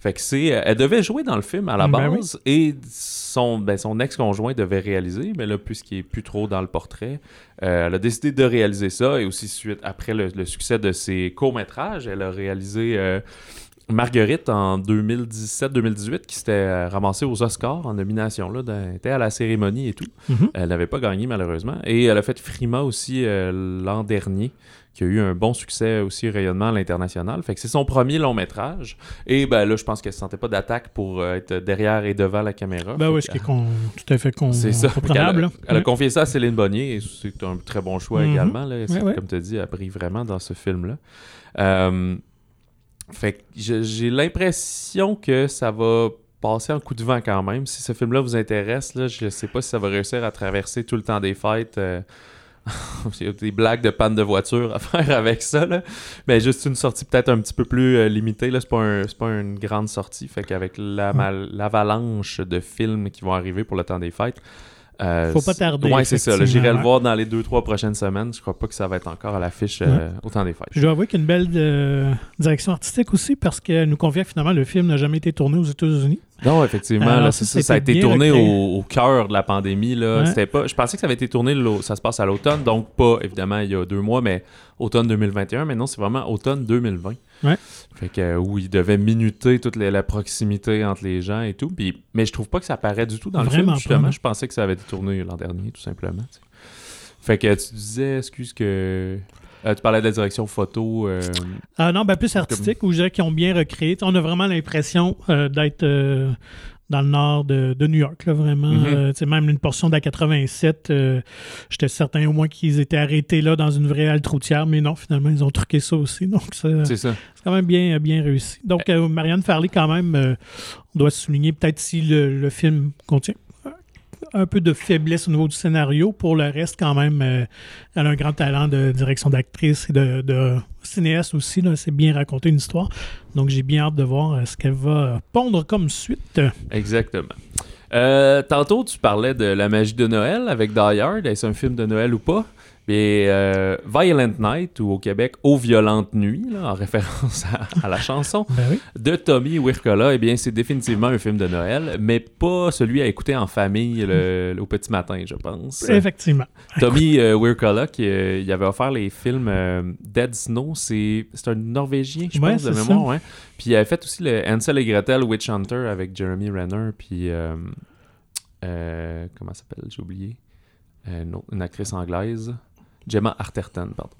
Fait que c'est. euh, elle devait jouer dans le film à la Ben base, et son, ben, son ex-conjoint devait réaliser, mais là, puisqu'il est plus trop dans le portrait, elle a décidé de réaliser ça, et aussi suite, après le, le succès de ses courts-métrages, elle a réalisé. Marguerite en 2017-2018 qui s'était euh, ramassée aux Oscars en nomination là, elle était à la cérémonie et tout. Mhm. Elle n'avait pas gagné malheureusement. Et elle a fait Frima aussi euh, l'an dernier, qui a eu un bon succès aussi rayonnement à l'international. Fait que c'est son premier long métrage. Et ben là, je pense qu'elle ne sentait pas d'attaque pour euh, être derrière et devant la caméra. Ben oui, ce qui est tout à fait con- c'est ça. Elle a confié ça à Céline Bonnier et c'est un très bon choix Mhm. également. Là. Ouais. Comme tu as dit, elle brille vraiment dans ce film-là. Euh, fait que j'ai l'impression que ça va passer en coup de vent quand même. Si ce film-là vous intéresse, là, je sais pas si ça va réussir à traverser tout le temps des fêtes. euh, Il y a des blagues de panne de voiture à faire avec ça, là. Mais juste une sortie peut-être un petit peu plus euh, limitée. C'est, pas un- pas une grande sortie. Fait qu'avec l'avalanche de films qui vont arriver pour le temps des fêtes. Euh, Faut pas tarder, Ouais, c'est ça. J'irai le voir dans les deux, trois prochaines semaines. Je crois pas que ça va être encore à l'affiche euh, au temps des fêtes. Je dois avouer qu'il y a une belle euh, direction artistique aussi parce qu'elle nous confie que finalement le film n'a jamais été tourné aux États-Unis. Non, effectivement, Alors, là, ça, ça, ça a été tourné au, au cœur de la pandémie. Là. Ouais. C'était pas, je pensais que ça avait été tourné, ça se passe à l'automne, donc pas évidemment il y a deux mois, mais automne 2021. Mais non, c'est vraiment automne 2020. Ouais. Fait que, euh, où il devait minuter toute les- la proximité entre les gens et tout. Puis, mais je trouve pas que ça paraît du tout dans le film. Justement, je pensais que ça avait été tourné l'an dernier, tout simplement. Fait que tu disais, excuse que. Euh, tu parlais de la direction photo. euh, Ah non, ben plus artistique, où je dirais qu'ils ont bien recréé. On a vraiment l'impression euh, d'être euh, dans le nord de, de New York, là, vraiment. Sais, même une portion de la 87, euh, j'étais certain au moins qu'ils étaient arrêtés là dans une vraie halte routière, mais non, finalement, ils ont truqué ça aussi. Donc, c'est ça. quand même bien, bien réussi. Donc, Marianne Farley, quand même, on doit souligner peut-être si le, le film contient un peu de faiblesse au niveau du scénario. Pour le reste, quand même, euh, elle a un grand talent de direction d'actrice et de, cinéaste aussi. C'est bien raconter une histoire. Donc, j'ai bien hâte de voir euh, ce qu'elle va pondre comme suite. Exactement. Euh, tantôt, tu parlais de la magie de Noël avec Die. Est-ce un film de Noël ou pas? Mais euh, Violent Night, ou au Québec, Aux Violentes Nuits, là, en référence à, à la chanson Ben oui. de Tommy Wirkola, eh bien, c'est définitivement un film de Noël, mais pas celui à écouter en famille le- au petit matin, je pense. Effectivement. Tommy euh, Wirkola, qui euh, il avait offert les films Dead Snow, c'est c'est un Norvégien, je Ouais, pense, de mémoire. Ouais. Puis il avait fait aussi le Hansel et Gretel Witch Hunter avec Jeremy Renner, puis comment ça s'appelle, j'ai oublié, une actrice anglaise. Gemma Arterton, pardon.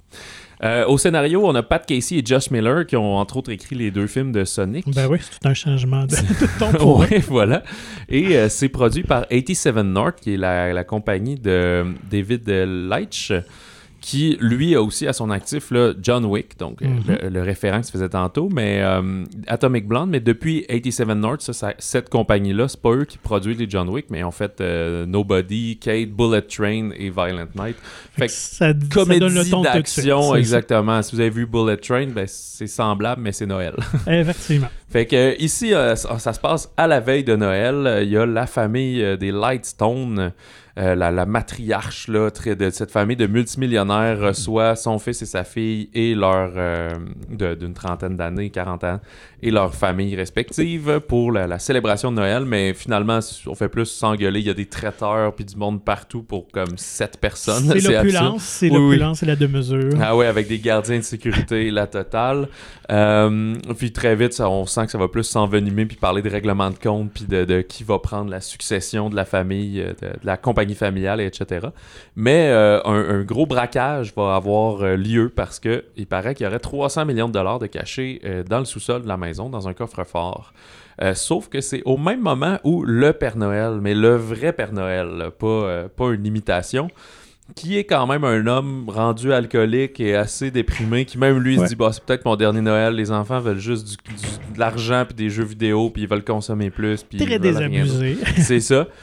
Euh, au scénario, on a Pat Casey et Josh Miller qui ont entre autres écrit les deux films de Sonic. Ben oui, c'est tout un changement de, de ton ouais, voilà. Et euh, c'est produit par 87 North, qui est la, la compagnie de David Leitch, qui, lui, a aussi à son actif là, John Wick, donc euh, Mhm. le, le référent que tu faisais tantôt, mais euh, Atomic Blonde. Mais depuis 87 North, ça, ça- cette compagnie-là, c'est pas eux qui produisent les John Wick, mais en fait euh, Nobody, Kate, Bullet Train et Violent Night. Fait que ça, ça donne comédie d'action, exactement. Si vous avez vu Bullet Train, ben, c'est semblable, mais c'est Noël. Effectivement. Fait que euh, ici, euh, ça, ça se passe à la veille de Noël. Il y a la famille des Lightstone euh, la, la matriarche là, de cette famille de multimillionnaires reçoit son fils et sa fille et leur euh, d'une trentaine d'années, 40 ans, et leurs familles respectives pour la, la célébration de Noël. Mais finalement, on fait plus s'engueuler. Il y a des traiteurs puis du monde partout pour comme sept personnes. C'est l'opulence, c'est Oui, oui. l'opulence et la de-mesure. Ah ouais, avec des gardiens de sécurité, la totale. Euh, puis très vite, ça, on sent que ça va plus s'envenimer, puis parler de règlement de compte, puis de, de qui va prendre la succession de la famille, de, de la compagnie familiale, etc. Mais euh, un, un gros braquage va avoir euh, lieu parce que il paraît qu'il y aurait 300 millions de dollars de cachés euh, dans le sous-sol de la maison, dans un coffre-fort. Euh, sauf que c'est au même moment où le Père Noël, mais le vrai Père Noël, pas, pas une imitation, qui est quand même un homme rendu alcoolique et assez déprimé, qui même lui se dit bah, c'est peut-être mon dernier Noël, les enfants veulent juste du, du- de l'argent puis des jeux vidéo, puis ils veulent consommer plus. Puis Très désabusé. C'est ça.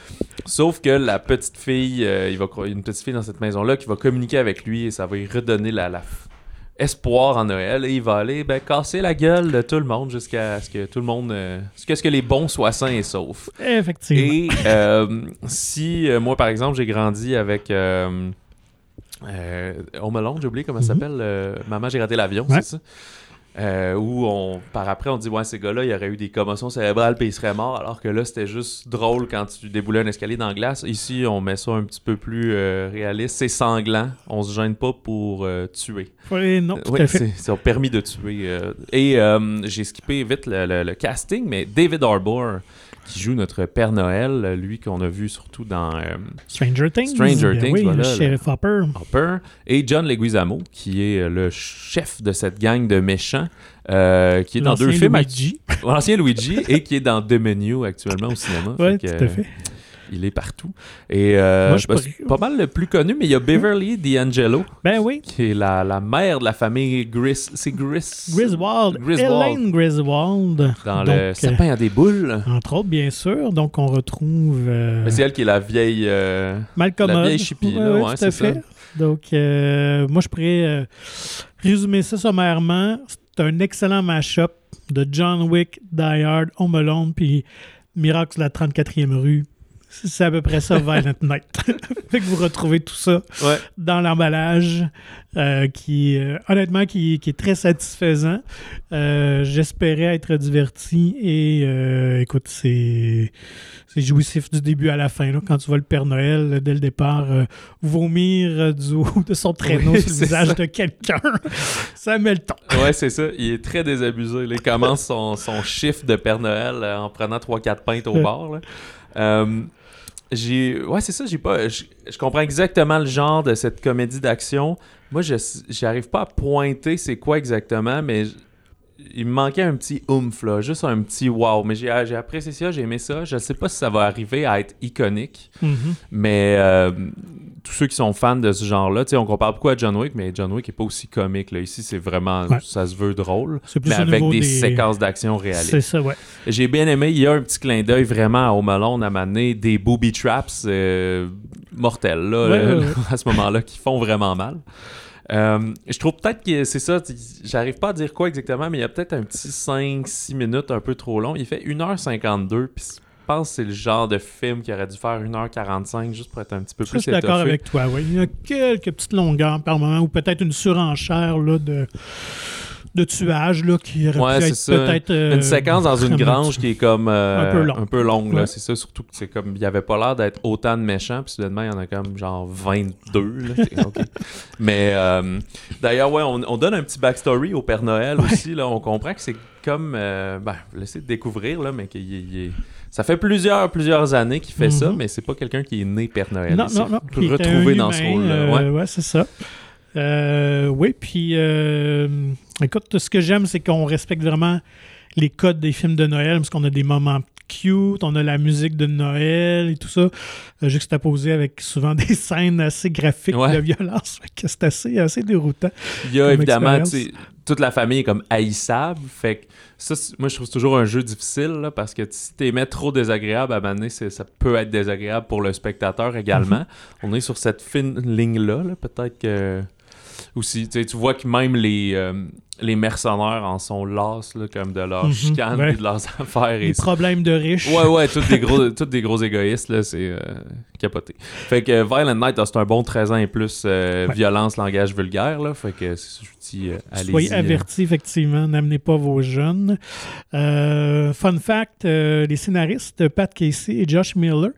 Sauf que la petite fille, euh, il va une petite fille dans cette maison-là qui va communiquer avec lui et ça va lui redonner la, espoir en Noël et il va aller ben, casser la gueule de tout le monde jusqu'à ce que tout le monde, euh, jusqu'à ce que les bons soient sains et saufs. Effectivement. Et euh, si euh, moi, par exemple, j'ai grandi avec. Euh, Home Alone, j'ai oublié comment ça Mhm. s'appelle. euh, Maman, j'ai raté l'avion, Ouais. c'est ça? Euh, où on, par après, on dit, ouais, ces gars-là, il y aurait eu des commotions cérébrales puis ils seraient morts, alors que là, c'était juste drôle quand tu déboulais un escalier dans la glace. Ici, on met ça un petit peu plus euh, réaliste. C'est sanglant. On se gêne pas pour euh, tuer. Oui, non, tout Oui, à fait. c'est permis de tuer. Et j'ai skippé vite le, le- le casting, mais David Harbour, qui joue notre Père Noël, lui qu'on a vu surtout dans euh, Stranger Things. Stranger Ben Things, oui, voilà, le sheriff Hopper. Hopper, et John Leguizamo, qui est euh, le chef de cette gang de méchants, euh, qui est dans deux films, Luigi. l'ancien Luigi, et qui est dans The Menu actuellement au cinéma. Oui, tout à fait. Il est partout. Et euh, Moi, je bah, c'est pas mal le plus connu, mais il y a Beverly D'Angelo, Ben oui. qui est la, la mère de la famille Gris. C'est Gris. Griswold. Griswold. Hélène Griswold. Dans Donc, le sapin à des boules. euh, entre autres, bien sûr. Donc, on retrouve euh, Mais c'est elle qui est la vieille. euh, Malcolm la vieille chipie, Ouais, là, ouais, c'est ça. Donc, moi, je pourrais résumer ça sommairement. C'est un excellent mash-up de John Wick, Die Hard, Home Alone, puis Miracle de la 34e rue. C'est à peu près ça, Violent Night. fait que vous retrouvez tout ça Ouais. dans l'emballage, euh, qui, euh, honnêtement, qui, qui est très satisfaisant. Euh, J'espérais être diverti et, écoute, c'est jouissif du début à la fin. là, quand tu vois le Père Noël, dès le départ, vomir du haut de son traîneau Oui, sur le visage ça. de quelqu'un, ça met le ton. Ouais, c'est ça. Il est très désabusé. Il commence son, son chiffre de Père Noël en prenant 3-4 pintes au là. J'ai ouais c'est ça j'ai pas je, comprends exactement le genre de cette comédie d'action. Moi je j'arrive pas à pointer c'est quoi exactement mais il me manquait un petit oomph là juste un petit wow mais j'ai j'ai apprécié ça j'ai aimé ça je sais pas si ça va arriver à être iconique Mhm. mais euh, tous ceux qui sont fans de ce genre-là, on compare beaucoup à John Wick, mais John Wick est pas aussi comique. Là. Ici, c'est vraiment, Ouais. ça se veut drôle, C'est plus mais au avec des, des- séquences d'action C'est réalistes. ça, ouais. J'ai bien aimé, il y a un petit clin d'œil vraiment à Home Alone à m'amener des booby traps euh, mortels, là, Ouais, ouais, ouais. à ce moment-là, qui font vraiment mal. Euh, je trouve peut-être que c'est ça, j'arrive pas à dire quoi exactement, mais il y a peut-être un petit 5-6 minutes un peu trop long. Il fait 1h52, puis je pense que c'est le genre de film qui aurait dû faire 1h45 juste pour être un petit peu Ça, plus je suis d'accord avec toi. ouais. Il y a quelques petites longueurs par moment ou peut-être une surenchère là, de, de tuage là, qui aurait Ouais, peut-être. euh, Une séquence dans une grange qui est comme euh, Un peu long. longue, là. Ouais. c'est ça surtout que c'est comme il y avait pas l'air d'être autant de méchants puis soudainement il y en a comme genre 22 là. C'est- ok. mais euh, d'ailleurs ouais on, on donne un petit backstory au Père Noël aussi là on comprend que c'est comme ben laissez découvrir là mais qu'il est- ça fait plusieurs plusieurs années qu'il fait ça Mhm. mais c'est pas quelqu'un qui est né Père Noël Non, non, non. retrouvé un dans ce humain, rôle là euh, ouais, c'est ça. Euh, oui, puis euh, écoute, ce que j'aime, c'est qu'on respecte vraiment les codes des films de Noël, parce qu'on a des moments cute, on a la musique de Noël et tout ça, euh, juxtaposé avec souvent des scènes assez graphiques Ouais. de violence. C'est assez, assez déroutant. Il y a évidemment, toute la famille est comme haïssable. Fait que ça, moi, je trouve toujours un jeu difficile là, parce que si mets trop désagréable, à un moment donné, ça peut être désagréable pour le spectateur également. On est sur cette fine ligne-là. là. Peut-être que. Aussi, tu vois que même les, euh, les mercenaires en sont las, là, comme de leurs chicanes ouais. et de leurs affaires. Les Et problèmes de riches. Ouais, ouais, tous des gros, tous des gros égoïstes, là, c'est euh, capoté. Fait que Violent Night, ah, c'est un bon 13 ans et plus, euh, Ouais. violence, langage vulgaire, là. Fait que je dis, euh, allez-y. Soyez euh. avertis, effectivement, n'amenez pas vos jeunes. Euh, fun fact, euh, les scénaristes Pat Casey et Josh Miller,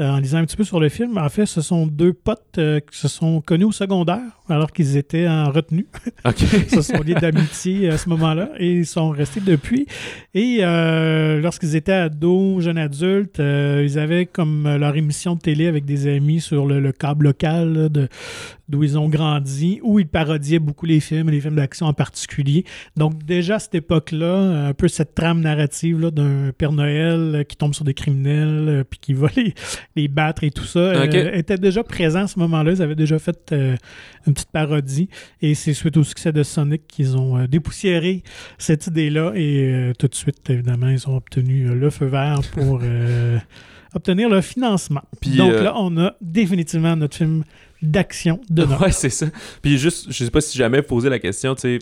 euh, en lisant un petit peu sur le film, en fait, ce sont deux potes euh, qui se sont connus au secondaire alors qu'ils étaient en retenue. Ok. Ils se sont liés d'amitié à ce moment-là et ils sont restés depuis. Et euh, lorsqu'ils étaient ados, jeunes adultes, ils avaient comme leur émission de télé avec des amis sur le, le câble local là, de, d'où ils ont grandi, où ils parodiaient beaucoup les films, les films d'action en particulier. Donc déjà à cette époque-là, un peu cette trame narrative là, d'un Père Noël euh, qui tombe sur des criminels, euh, puis qui va les, les battre et tout ça, euh, était déjà présent à ce moment-là. Ils avaient déjà fait euh, une petite parodie. Et c'est suite au succès de Sonic qu'ils ont euh, dépoussiéré cette idée-là. Et tout de suite, évidemment, ils ont obtenu le feu vert pour obtenir le financement. Puis, Donc là, on a définitivement notre film d'action de Noël. Ouais, c'est ça. Puis juste, je sais pas si jamais posé la question, tu sais,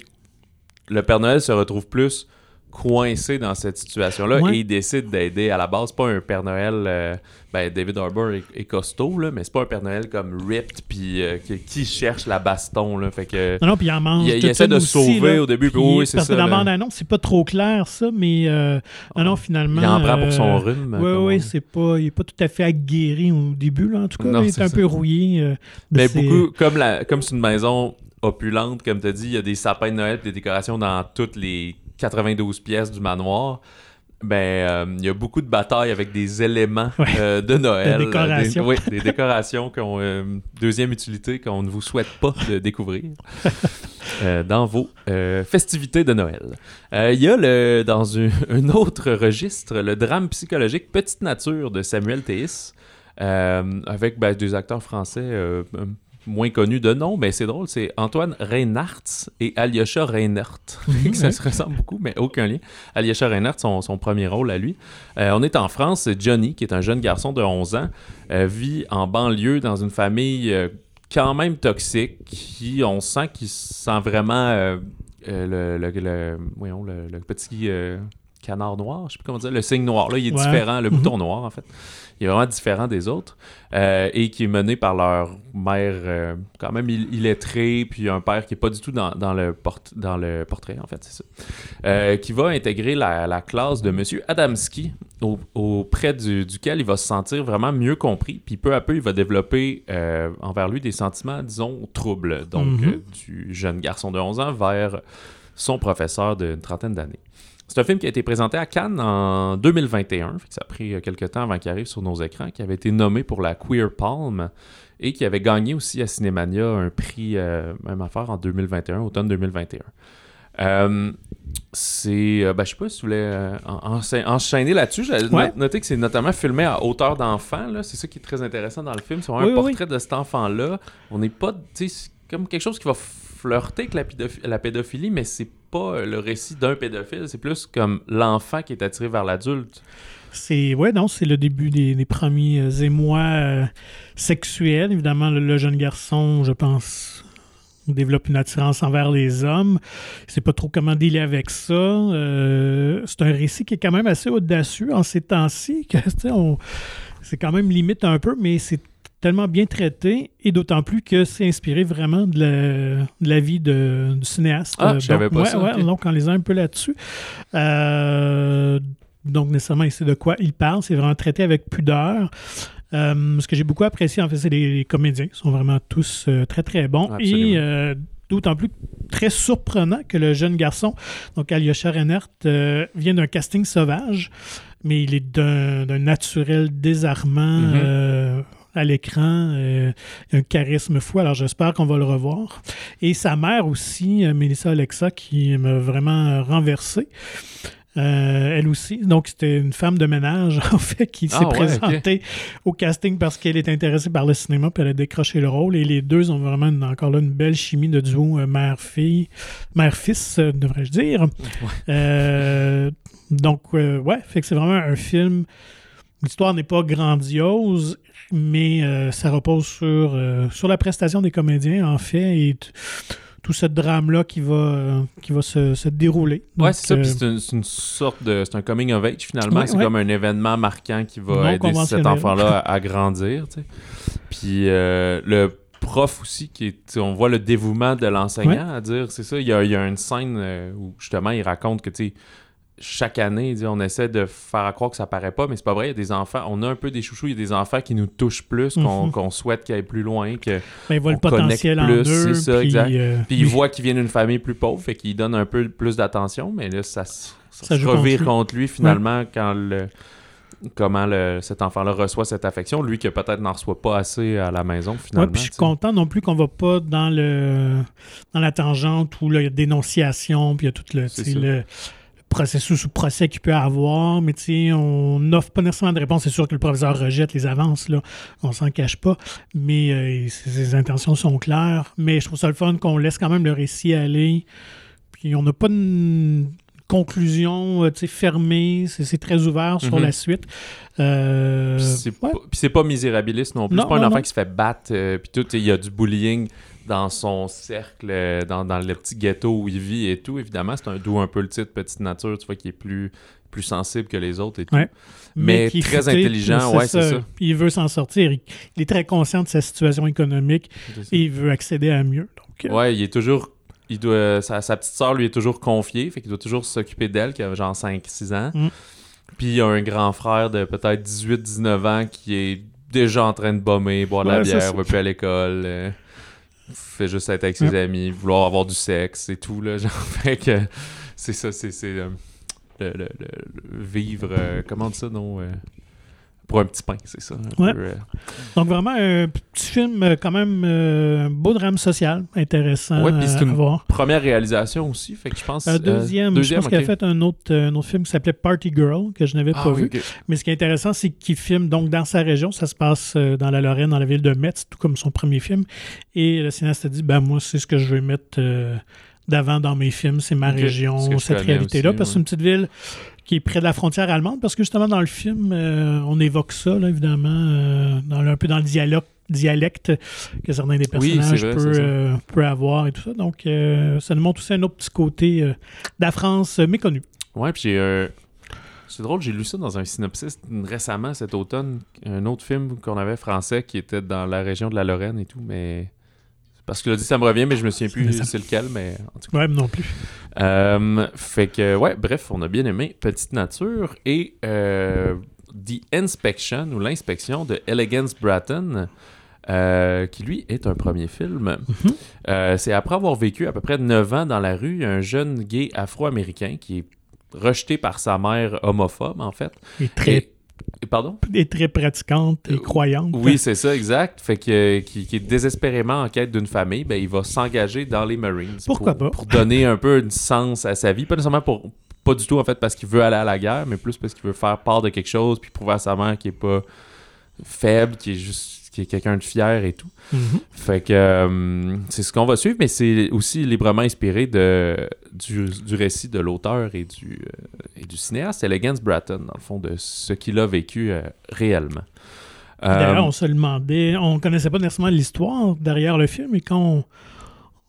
le Père Noël se retrouve plus coincé dans cette situation-là Ouais. et il décide d'aider à la base. C'est pas un Père Noël, euh, ben David Harbour est, est costaud, là, mais c'est pas un Père Noël comme ripped puis euh, qui, qui cherche la baston, là. Fait que. Non, non, puis il en mange. Il, il essaie de aussi, sauver là. au début, puis oui, c'est parce ça. que dans la bande-annonce, c'est pas trop clair, ça, mais euh, non, non, finalement. Il en prend pour son euh, rhume. Oui, oui, c'est pas, il n'est pas tout à fait aguerri au début, là, en tout cas. Non, là, il est un ça. peu rouillé. de Mais ses- beaucoup, comme la, comme c'est une maison opulente, comme tu as dit, il y a des sapins de Noël et des décorations dans toutes les 92 pièces du manoir. Ben, euh, il y a beaucoup de batailles avec des éléments Ouais. euh, de Noël. De décoration. Des, oui, des décorations qui ont euh, deuxième utilité qu'on ne vous souhaite pas de découvrir euh, dans vos euh, festivités de Noël. Euh, Il y a le, dans un, un autre registre le drame psychologique Petite Nature de Samuel Théis. euh, avec ben, des acteurs français euh, euh, moins connus de nom, mais c'est drôle, c'est Antoine Reinhardt et Alyosha Reinhardt. Mhm, ça se ressemble beaucoup, mais aucun lien. Alyosha Reinhardt, son, son premier rôle à lui. Euh, on est en France, Johnny, qui est un jeune garçon de 11 ans, euh, vit en banlieue dans une famille euh, quand même toxique, qui, on sent qu'il se sent vraiment le, le, le- voyons, le- le petit... canard noir, je sais plus comment dire, le signe noir, là, il est Ouais. différent, le Mhm. bouton noir, en fait. Il est vraiment différent des autres. Euh, et qui est mené par leur mère euh, quand même il- illettrée, puis un père qui est pas du tout dans, dans le, port- dans le portrait, en fait, c'est ça. Euh, qui va intégrer la, la classe de Monsieur Adamski, au- auprès du- duquel il va se sentir vraiment mieux compris, puis peu à peu, il va développer envers lui des sentiments, disons, troubles, donc Mhm. du jeune garçon de 11 ans vers son professeur d'une trentaine d'années. C'est un film qui a été présenté à Cannes en 2021, fait que ça a pris euh, quelques temps avant qu'il arrive sur nos écrans, qui avait été nommé pour la Queer Palm et qui avait gagné aussi à Cinémania un prix, euh, même affaire, en 2021, automne 2021. Euh, c'est, euh, ben, je sais pas si tu voulais euh, en- en- enchaîner là-dessus. J'ai Ouais. no- noté que c'est notamment filmé à hauteur d'enfant. C'est ça qui est très intéressant dans le film. C'est Oui, un oui, portrait de cet enfant-là. On n'est pas, c'est comme quelque chose qui va flirter avec la, la pédophilie, mais c'est pas euh, le récit d'un pédophile. C'est plus comme l'enfant qui est attiré vers l'adulte. C'est ouais, non, c'est le début des, premiers euh, émois euh, sexuels. Évidemment, le, jeune garçon, je pense, développe une attirance envers les hommes. Il sait pas trop comment dealer avec ça. C'est un récit qui est quand même assez audacieux en ces temps-ci. C'est quand même limite un peu, mais c'est tellement bien traité et d'autant plus que c'est inspiré vraiment de la, de la vie de, du cinéaste. Ah, Euh, donc, pas ouais, ça, ouais, donc on les a un peu là-dessus. Euh, donc, nécessairement, il sait de quoi il parle. C'est vraiment traité avec pudeur. Euh, ce que j'ai beaucoup apprécié, en fait, c'est les, les comédiens. Ils sont vraiment tous euh, très, très bons. Absolument. Et euh, d'autant plus très surprenant que le jeune garçon, donc Alyosha Reinhardt, euh, vient d'un casting sauvage, mais il est d'un naturel désarmant. Mhm. euh, à l'écran, euh, un charisme fou. Alors j'espère qu'on va le revoir. Et sa mère aussi, euh, Melissa Alexa, qui m'a vraiment renversé. Euh, elle aussi. Donc, c'était une femme de ménage, en fait, qui s'est Ah ouais, présentée au casting parce qu'elle est intéressée par le cinéma, puis elle a décroché le rôle. Et les deux ont vraiment une- encore là une belle chimie de duo euh, mère-fille, mère-fils, euh, devrais-je dire. Donc, ouais, fait que c'est vraiment un film. L'histoire n'est pas grandiose, mais euh, ça repose sur, euh, sur la prestation des comédiens, en fait. Et tout ce drame-là qui va, euh, qui va se, se dérouler. Ouais, Donc, c'est ça. euh, Puis c'est une, c'est une sorte de. C'est un coming of age finalement. Ouais, c'est ouais. comme un événement marquant qui Non va aider cet enfant-là à, à grandir. tu sais. Puis euh, le prof aussi, qui est, tu sais, on voit le dévouement de l'enseignant à dire, c'est ça. Il y a, il y a une scène euh, où justement il raconte que tu sais, chaque année, on essaie de faire croire que ça paraît pas, mais c'est pas vrai. Il y a des enfants, on a un peu des chouchous, il y a des enfants qui nous touchent plus, qu'on Mhm. souhaite qu'ils aillent plus loin, que ben, il voit le potentiel en plus, c'est ça, puis, exact. euh, Puis il lui- voit qu'il vient d'une famille plus pauvre, fait qu'il donne un peu plus d'attention, mais là, ça, se- ça, Ça se joue revire contre lui. contre lui, finalement quand le comment le, cet enfant-là reçoit cette affection, lui qui peut-être n'en reçoit pas assez à la maison Ouais, finalement. puis je suis content non plus qu'on va pas dans le dans la tangente où là, il y a dénonciation, puis il y a tout le, Processus ou procès qu'il peut avoir, mais tu sais, on n'offre pas nécessairement de réponse. C'est sûr que le professeur rejette les avances, là, on s'en cache pas, mais euh, ses, ses intentions sont claires. Mais je trouve ça le fun qu'on laisse quand même le récit aller, puis on n'a pas de conclusion euh, tu sais, fermée, c'est très ouvert sur Mhm. la suite. Euh, Puis c'est ouais. pas, puis c'est pas misérabiliste non plus. C'est pas un non, enfant non. qui se fait battre, euh, puis tout, il y a du bullying dans son cercle, euh, dans, dans le petit ghetto où il vit et tout. Évidemment, c'est un d'où un peu le titre Petite Nature, tu vois, qui est plus, plus sensible que les autres et tout. Ouais. Mais très intelligent, ouais, c'est ça. Il veut s'en sortir. Il, il est très conscient de sa situation économique et il veut accéder à mieux. Donc, euh, Ouais, il est toujours. Il doit, sa, sa petite sœur lui est toujours confiée, fait qu'il doit toujours s'occuper d'elle, qui a genre 5-6 ans. Mm. Puis il y a un grand frère de peut-être 18-19 ans qui est déjà en train de bomber, boire de la Ouais, bière, va plus à l'école, euh, fait juste être avec ses amis, vouloir avoir du sexe et tout, là. Genre, fait que c'est ça, c'est. c'est, euh, le, le- le- le vivre. euh, comment on dit ça, non euh, Pour un petit pain, c'est ça. un Ouais. peu, euh. donc vraiment, un petit film euh, quand même, euh, un beau drame social, intéressant Ouais, c'est une à voir. Première réalisation aussi, fait que je pense. Euh, euh, deuxième, je pense qu'il a fait un autre, un autre film qui s'appelait Party Girl, que je n'avais Ah pas oui, vu. Mais ce qui est intéressant, c'est qu'il filme donc dans sa région. Ça se passe dans la Lorraine, dans la ville de Metz, tout comme son premier film. Et le cinéaste a dit ben moi, c'est ce que je vais mettre d'avant dans mes films, c'est ma région, que cette réalité-là. parce que c'est une petite ville qui est près de la frontière allemande. Parce que justement, dans le film, euh, on évoque ça, là, évidemment, euh, dans, un peu dans le dialogue dialecte que certains des Oui, personnages vrai, ça. euh, avoir et tout ça. Donc, ça nous montre aussi un autre petit côté de la France méconnue. Ouais, puis. C'est drôle, j'ai lu ça dans un synopsis récemment cet automne, un autre film qu'on avait français qui était dans la région de la Lorraine et tout, mais. Parce que là, dit, ça me revient, mais je me souviens plus ça- c'est lequel, mais en tout cas. Ouais, non plus. Euh, fait que, ouais, bref, on a bien aimé Petite Nature et euh, The Inspection ou L'inspection de Elegance Bratton, euh, qui lui est un premier film. Mhm. Euh, c'est après avoir vécu à peu près 9 ans dans la rue, un jeune gay afro-américain qui est rejeté par sa mère homophobe, en fait. Et très, et pardon? très pratiquante et Euh, croyante. Oui, c'est ça, exact. Fait que qui, qui est désespérément en quête d'une famille, ben, il va s'engager dans les Marines. Pourquoi pour, pas? Pour donner un peu un sens à sa vie. Pas nécessairement pour. Pas du tout, en fait, parce qu'il veut aller à la guerre, mais plus parce qu'il veut faire part de quelque chose, puis prouver à sa mère qu'il est pas faible, qu'il est juste qui est quelqu'un de fier et tout. Mhm. Fait que euh, c'est ce qu'on va suivre, mais c'est aussi librement inspiré de, du, du récit de l'auteur et du, euh, et du cinéaste Elegance Bratton, dans le fond, de ce qu'il a vécu euh, réellement. Euh, D'ailleurs, on se demandait, on connaissait pas nécessairement l'histoire derrière le film, et quand on,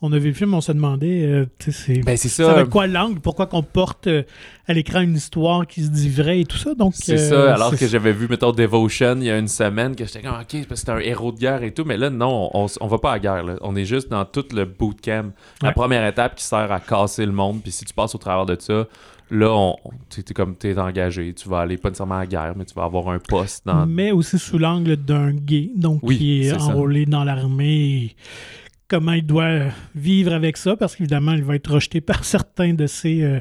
on a vu le film, on se demandait, euh, tu sais, c'est ben ça avec quoi l'angle, pourquoi qu'on porte euh, à l'écran une histoire qui se dit vraie et tout ça. Donc, C'est euh, ça, alors que j'avais vu, mettons, Devotion il y a une semaine, que j'étais comme, ok, parce que c'est un héros de guerre et tout, mais là, non, on, on va pas à la guerre, là. On est juste dans tout le bootcamp. La première étape qui sert à casser le monde, puis si tu passes au travers de ça, là, on, t'es comme, t'es engagé, tu vas aller pas nécessairement à la guerre, mais tu vas avoir un poste dans... mais aussi sous l'angle d'un gay, donc Oui, qui est, ça. enrôlé dans l'armée. Comment il doit vivre avec ça, parce qu'évidemment, il va être rejeté par certains de ses, euh,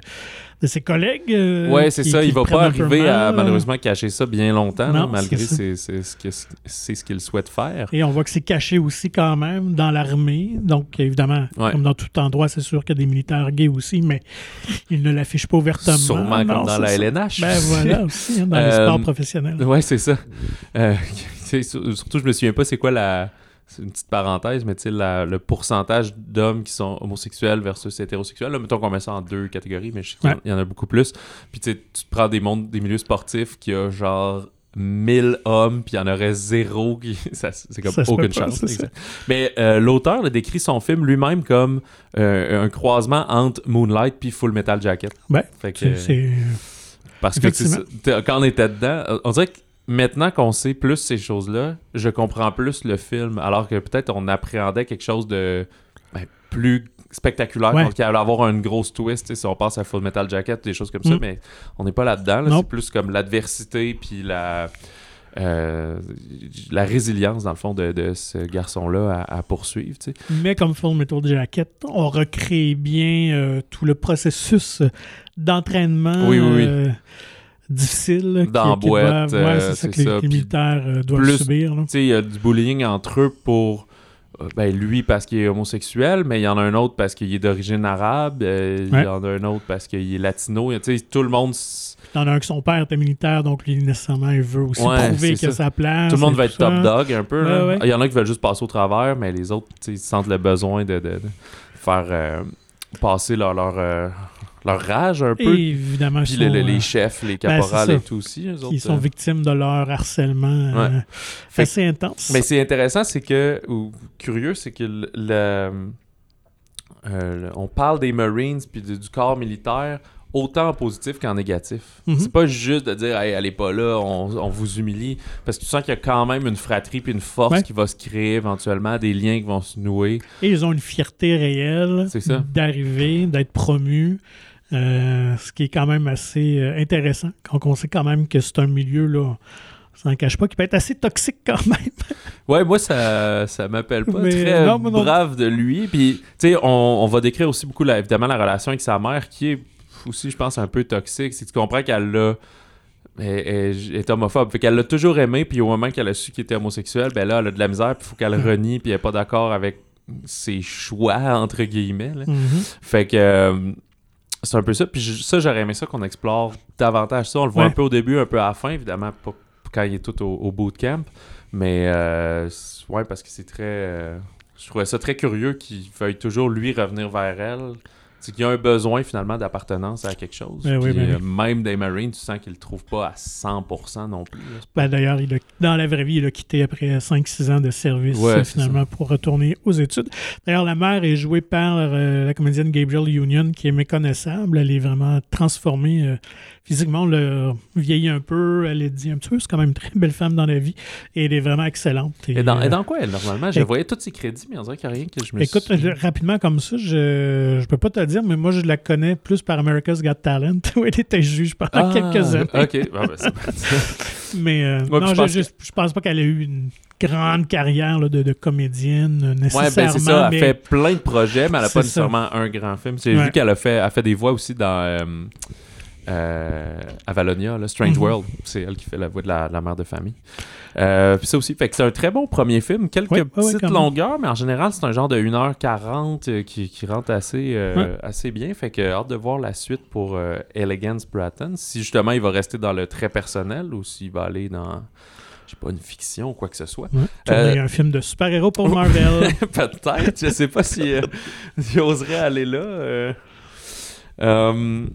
de ses collègues. euh, Ouais, c'est ça. Il va le pas arriver à mal. malheureusement cacher ça bien longtemps, malgré c'est ce que- c'est ce qu'il souhaite faire. Et on voit que c'est caché aussi quand même dans l'armée. Donc, évidemment, Ouais. comme dans tout endroit, c'est sûr qu'il y a des militaires gays aussi, mais ils ne l'affichent pas ouvertement. Sûrement comme dans la ça. LNH. Ben voilà aussi, hein, dans les Euh, sports professionnels. Ouais, c'est ça. Euh, surtout, je me souviens pas c'est quoi la. C'est une petite parenthèse, mais tu sais, le pourcentage d'hommes qui sont homosexuels versus hétérosexuels. Là, mettons qu'on met ça en deux catégories, mais je sais qu'il y en- Ouais. il y en a beaucoup plus. Puis tu tu prends des mondes, des milieux sportifs qui a genre 1000 hommes, puis il y en aurait zéro qui. C'est comme Ça aucune pas, chance. Mais euh, l'auteur décrit son film lui-même comme euh, un croisement entre Moonlight puis Full Metal Jacket. Ouais, Fait que, parce que quand on était dedans, on dirait que maintenant qu'on sait plus ces choses-là, je comprends plus le film, alors que peut-être on appréhendait quelque chose de ben, plus spectaculaire, Ouais. il allait avoir une grosse twist, si on pense à Full Metal Jacket, des choses comme ça, Mm. mais on n'est pas là-dedans. là. C'est plus comme l'adversité puis la... euh, la résilience dans le fond de, de ce garçon-là à, à poursuivre. tu sais. Mais comme Full Metal Jacket, on recrée bien euh, tout le processus d'entraînement Oui, oui, oui. euh, difficile. qui- Dans qui boîte, doivent- ouais, euh, c'est ça que les, ça, les puis militaires euh, doivent plus- subir. là. Tu sais, il y a du bullying entre eux pour euh, ben, lui parce qu'il est homosexuel, mais il y en a un autre parce qu'il est d'origine arabe, euh, il Ouais. y en a un autre parce qu'il est latino. Tout le monde, s- Il y en a un que son père était militaire, donc lui, nécessairement, il veut aussi Ouais, prouver qu'il a ça. sa place. tout le monde va être top dog un peu. Ouais. Il y en a qui veulent juste passer au travers, mais les autres, ils sentent le besoin de, de- de faire passer leur, leur, leur rage un peu. Et évidemment, Puis ils sont, le- les euh, chefs, les ben, caporales et tout aussi. eux autres, sont euh. victimes de leur harcèlement euh. Fait- assez intense. Mais c'est intéressant, c'est que, ou curieux, c'est que le, le- euh, le- on parle des Marines puis du, du corps militaire autant en positif qu'en négatif. Mhm. C'est pas juste de dire, hey, allez pas là, on, on vous humilie, parce que tu sens qu'il y a quand même une fratrie puis une force Ouais. qui va se créer éventuellement, des liens qui vont se nouer. Et ils ont une fierté réelle d'arriver, d'être promus. Euh, ce qui est quand même assez euh, intéressant quand on sait quand même que c'est un milieu là ça n'en cache pas qui peut être assez toxique quand même. Ouais, moi, ça, ça m'appelle pas Mais très non, brave de lui. Puis, tu sais, on, on va décrire aussi beaucoup, la- évidemment, la relation avec sa mère qui est aussi, je pense, un peu toxique. C'est que tu comprends qu'elle l'a. Est homophobe. Fait qu'elle l'a toujours aimé, puis au moment qu'elle a su qu'il était homosexuel, ben là, elle a de la misère, puis il faut qu'elle Mm. renie, puis elle est pas d'accord avec ses choix, entre guillemets. là. Mhm. Fait que euh, c'est un peu ça. Puis je- ça, j'aurais aimé ça qu'on explore davantage ça. On le voit Ouais. un peu au début, un peu à la fin, évidemment, pas quand il est tout au, au bootcamp. Mais euh, ouais, parce que c'est très. euh, je trouvais ça très curieux qu'il veuille toujours lui revenir vers elle. C'est qu'il y a un besoin finalement d'appartenance à quelque chose. Ben oui, ben euh, Même des Marines, tu sens qu'il le trouve pas à 100% non plus. Ben, D'ailleurs, dans la vraie vie, il a quitté après 5-6 ans de service Ouais, euh, finalement pour retourner aux études. D'ailleurs, la mère est jouée par euh, la comédienne Gabrielle Union qui est méconnaissable. Elle est vraiment transformée euh, physiquement. On l'a vieilli un peu. Elle est dit un petit peu. C'est quand même une très belle femme dans la vie et elle est vraiment excellente. Et, Et dans, euh, et dans quoi elle, normalement? Je voyais tous ses crédits, mais on dirait qu'il n'y a rien que je me Écoute, suis... rapidement comme ça, je je peux pas te le dire, mais moi je la connais plus par America's Got Talent où elle était juge pendant Ah, quelques années. Ok, ben, c'est- Mais euh, Ouais, non, je pense je, je pense pas qu'elle ait eu une grande carrière là, de, de comédienne euh, Ouais, nécessairement. ben c'est ça. Elle fait plein de projets, mais elle n'a pas ça. nécessairement un grand film. J'ai Ouais. vu qu'elle a fait, elle fait des voix aussi dans euh, euh, Avalonia, là, Strange Mhm. World. C'est elle qui fait la voix de la, de la mère de famille. Euh, puis ça aussi, fait que c'est un très bon premier film. Quelques petites longueurs, mais en général, c'est un genre de 1h40 euh, qui, qui rentre assez, euh, assez bien. Fait que hâte de voir la suite pour euh, Elegance Bratton. Si justement il va rester dans le très personnel ou s'il va aller dans, je sais pas, une fiction ou quoi que ce soit. Euh, un film de super-héros pour Marvel. Peut-être, je sais pas si euh, j'oserais aller là. euh.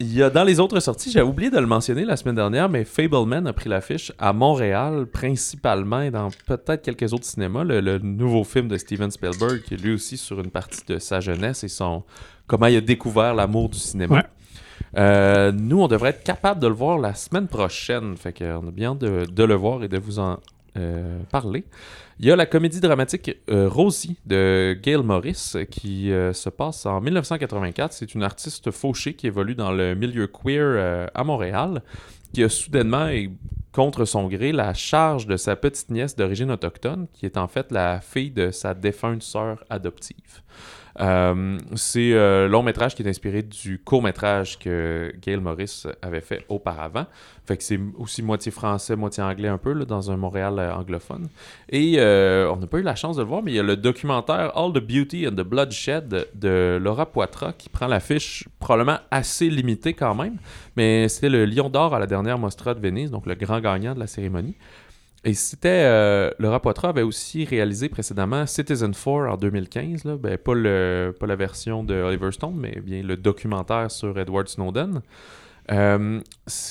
Il y a dans les autres sorties, j'ai oublié de le mentionner la semaine dernière, mais Fableman a pris l'affiche à Montréal, principalement et dans peut-être quelques autres cinémas. Le, le nouveau film de Steven Spielberg, qui est lui aussi sur une partie de sa jeunesse et son comment il a découvert l'amour du cinéma. Ouais. Euh, nous, on devrait être capable de le voir la semaine prochaine. Fait qu'on a bien hâte de, de le voir et de vous en euh, parler. Il y a la comédie dramatique euh, Rosie de Gail Morris euh, qui euh, se passe en 1984. C'est une artiste fauchée qui évolue dans le milieu queer à Montréal, qui a soudainement contre son gré la charge de sa petite nièce d'origine autochtone, qui est en fait la fille de sa défunte sœur adoptive. Euh, c'est un long métrage qui est inspiré du court métrage que Gail Morris avait fait auparavant. Fait c'est aussi moitié français, moitié anglais un peu, là, dans un Montréal euh, anglophone. Et euh, on n'a pas eu la chance de le voir, mais il y a le documentaire All the Beauty and the Bloodshed de Laura Poitras qui prend l'affiche probablement assez limitée quand même. Mais c'était le Lion d'Or à la dernière Mostra de Venise, donc le grand gagnant de la cérémonie. Et c'était. Euh, Laura Poitras avait aussi réalisé précédemment Citizen 4 en 2015. Là. Ben, pas, pas la version de Oliver Stone, mais bien le documentaire sur Edward Snowden. Euh,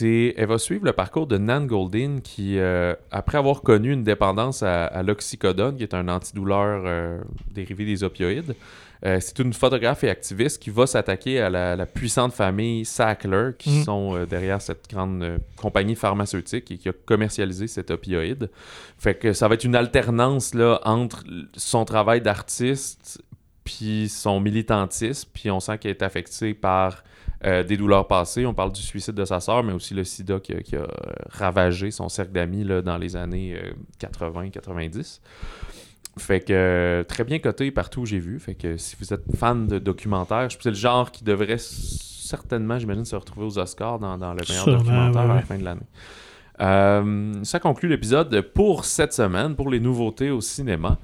elle va suivre le parcours de Nan Goldin qui, euh, après avoir connu une dépendance à, l'oxycodone, qui est un antidouleur euh, dérivé des opioïdes, c'est une photographe et activiste qui va s'attaquer à la, puissante famille Sackler, qui mhm. sont derrière cette grande compagnie pharmaceutique et qui a commercialisé cet opioïde. Fait que ça va être une alternance là, entre son travail d'artiste puis son militantisme, puis on sent qu'elle est affectée par euh, des douleurs passées. On parle du suicide de sa sœur, mais aussi le sida qui a, ravagé son cercle d'amis dans les années 80-90. Euh, fait que très bien coté partout où j'ai vu. Fait que si vous êtes fan de documentaires, c'est le genre qui devrait certainement, j'imagine, se retrouver aux Oscars dans, le meilleur documentaire à la fin de l'année. Euh, ça conclut l'épisode pour cette semaine, pour les nouveautés au cinéma.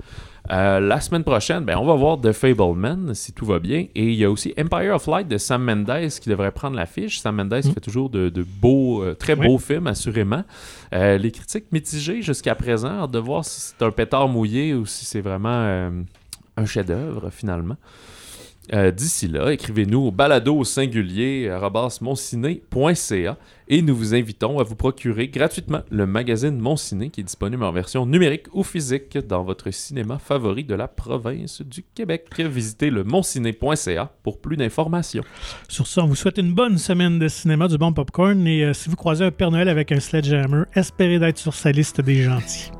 Euh, la semaine prochaine, ben, on va voir The Fableman, si tout va bien. Et il y a aussi Empire of Light de Sam Mendes qui devrait prendre l'affiche. Sam Mendes mm. fait toujours de, beaux, euh, très beaux films, assurément. Euh, les critiques mitigées jusqu'à présent. de voir si c'est un pétard mouillé ou si c'est vraiment un chef-d'œuvre, finalement. D'ici là, écrivez-nous au balado singulier et nous vous invitons à vous procurer gratuitement le magazine Mon Ciné qui est disponible en version numérique ou physique dans votre cinéma favori de la province du Québec. Visitez le monciné.ca pour plus d'informations. Sur ça, on vous souhaite une bonne semaine de cinéma du bon popcorn et euh, si vous croisez un Père Noël avec un sledgehammer, espérez d'être sur sa liste des gentils.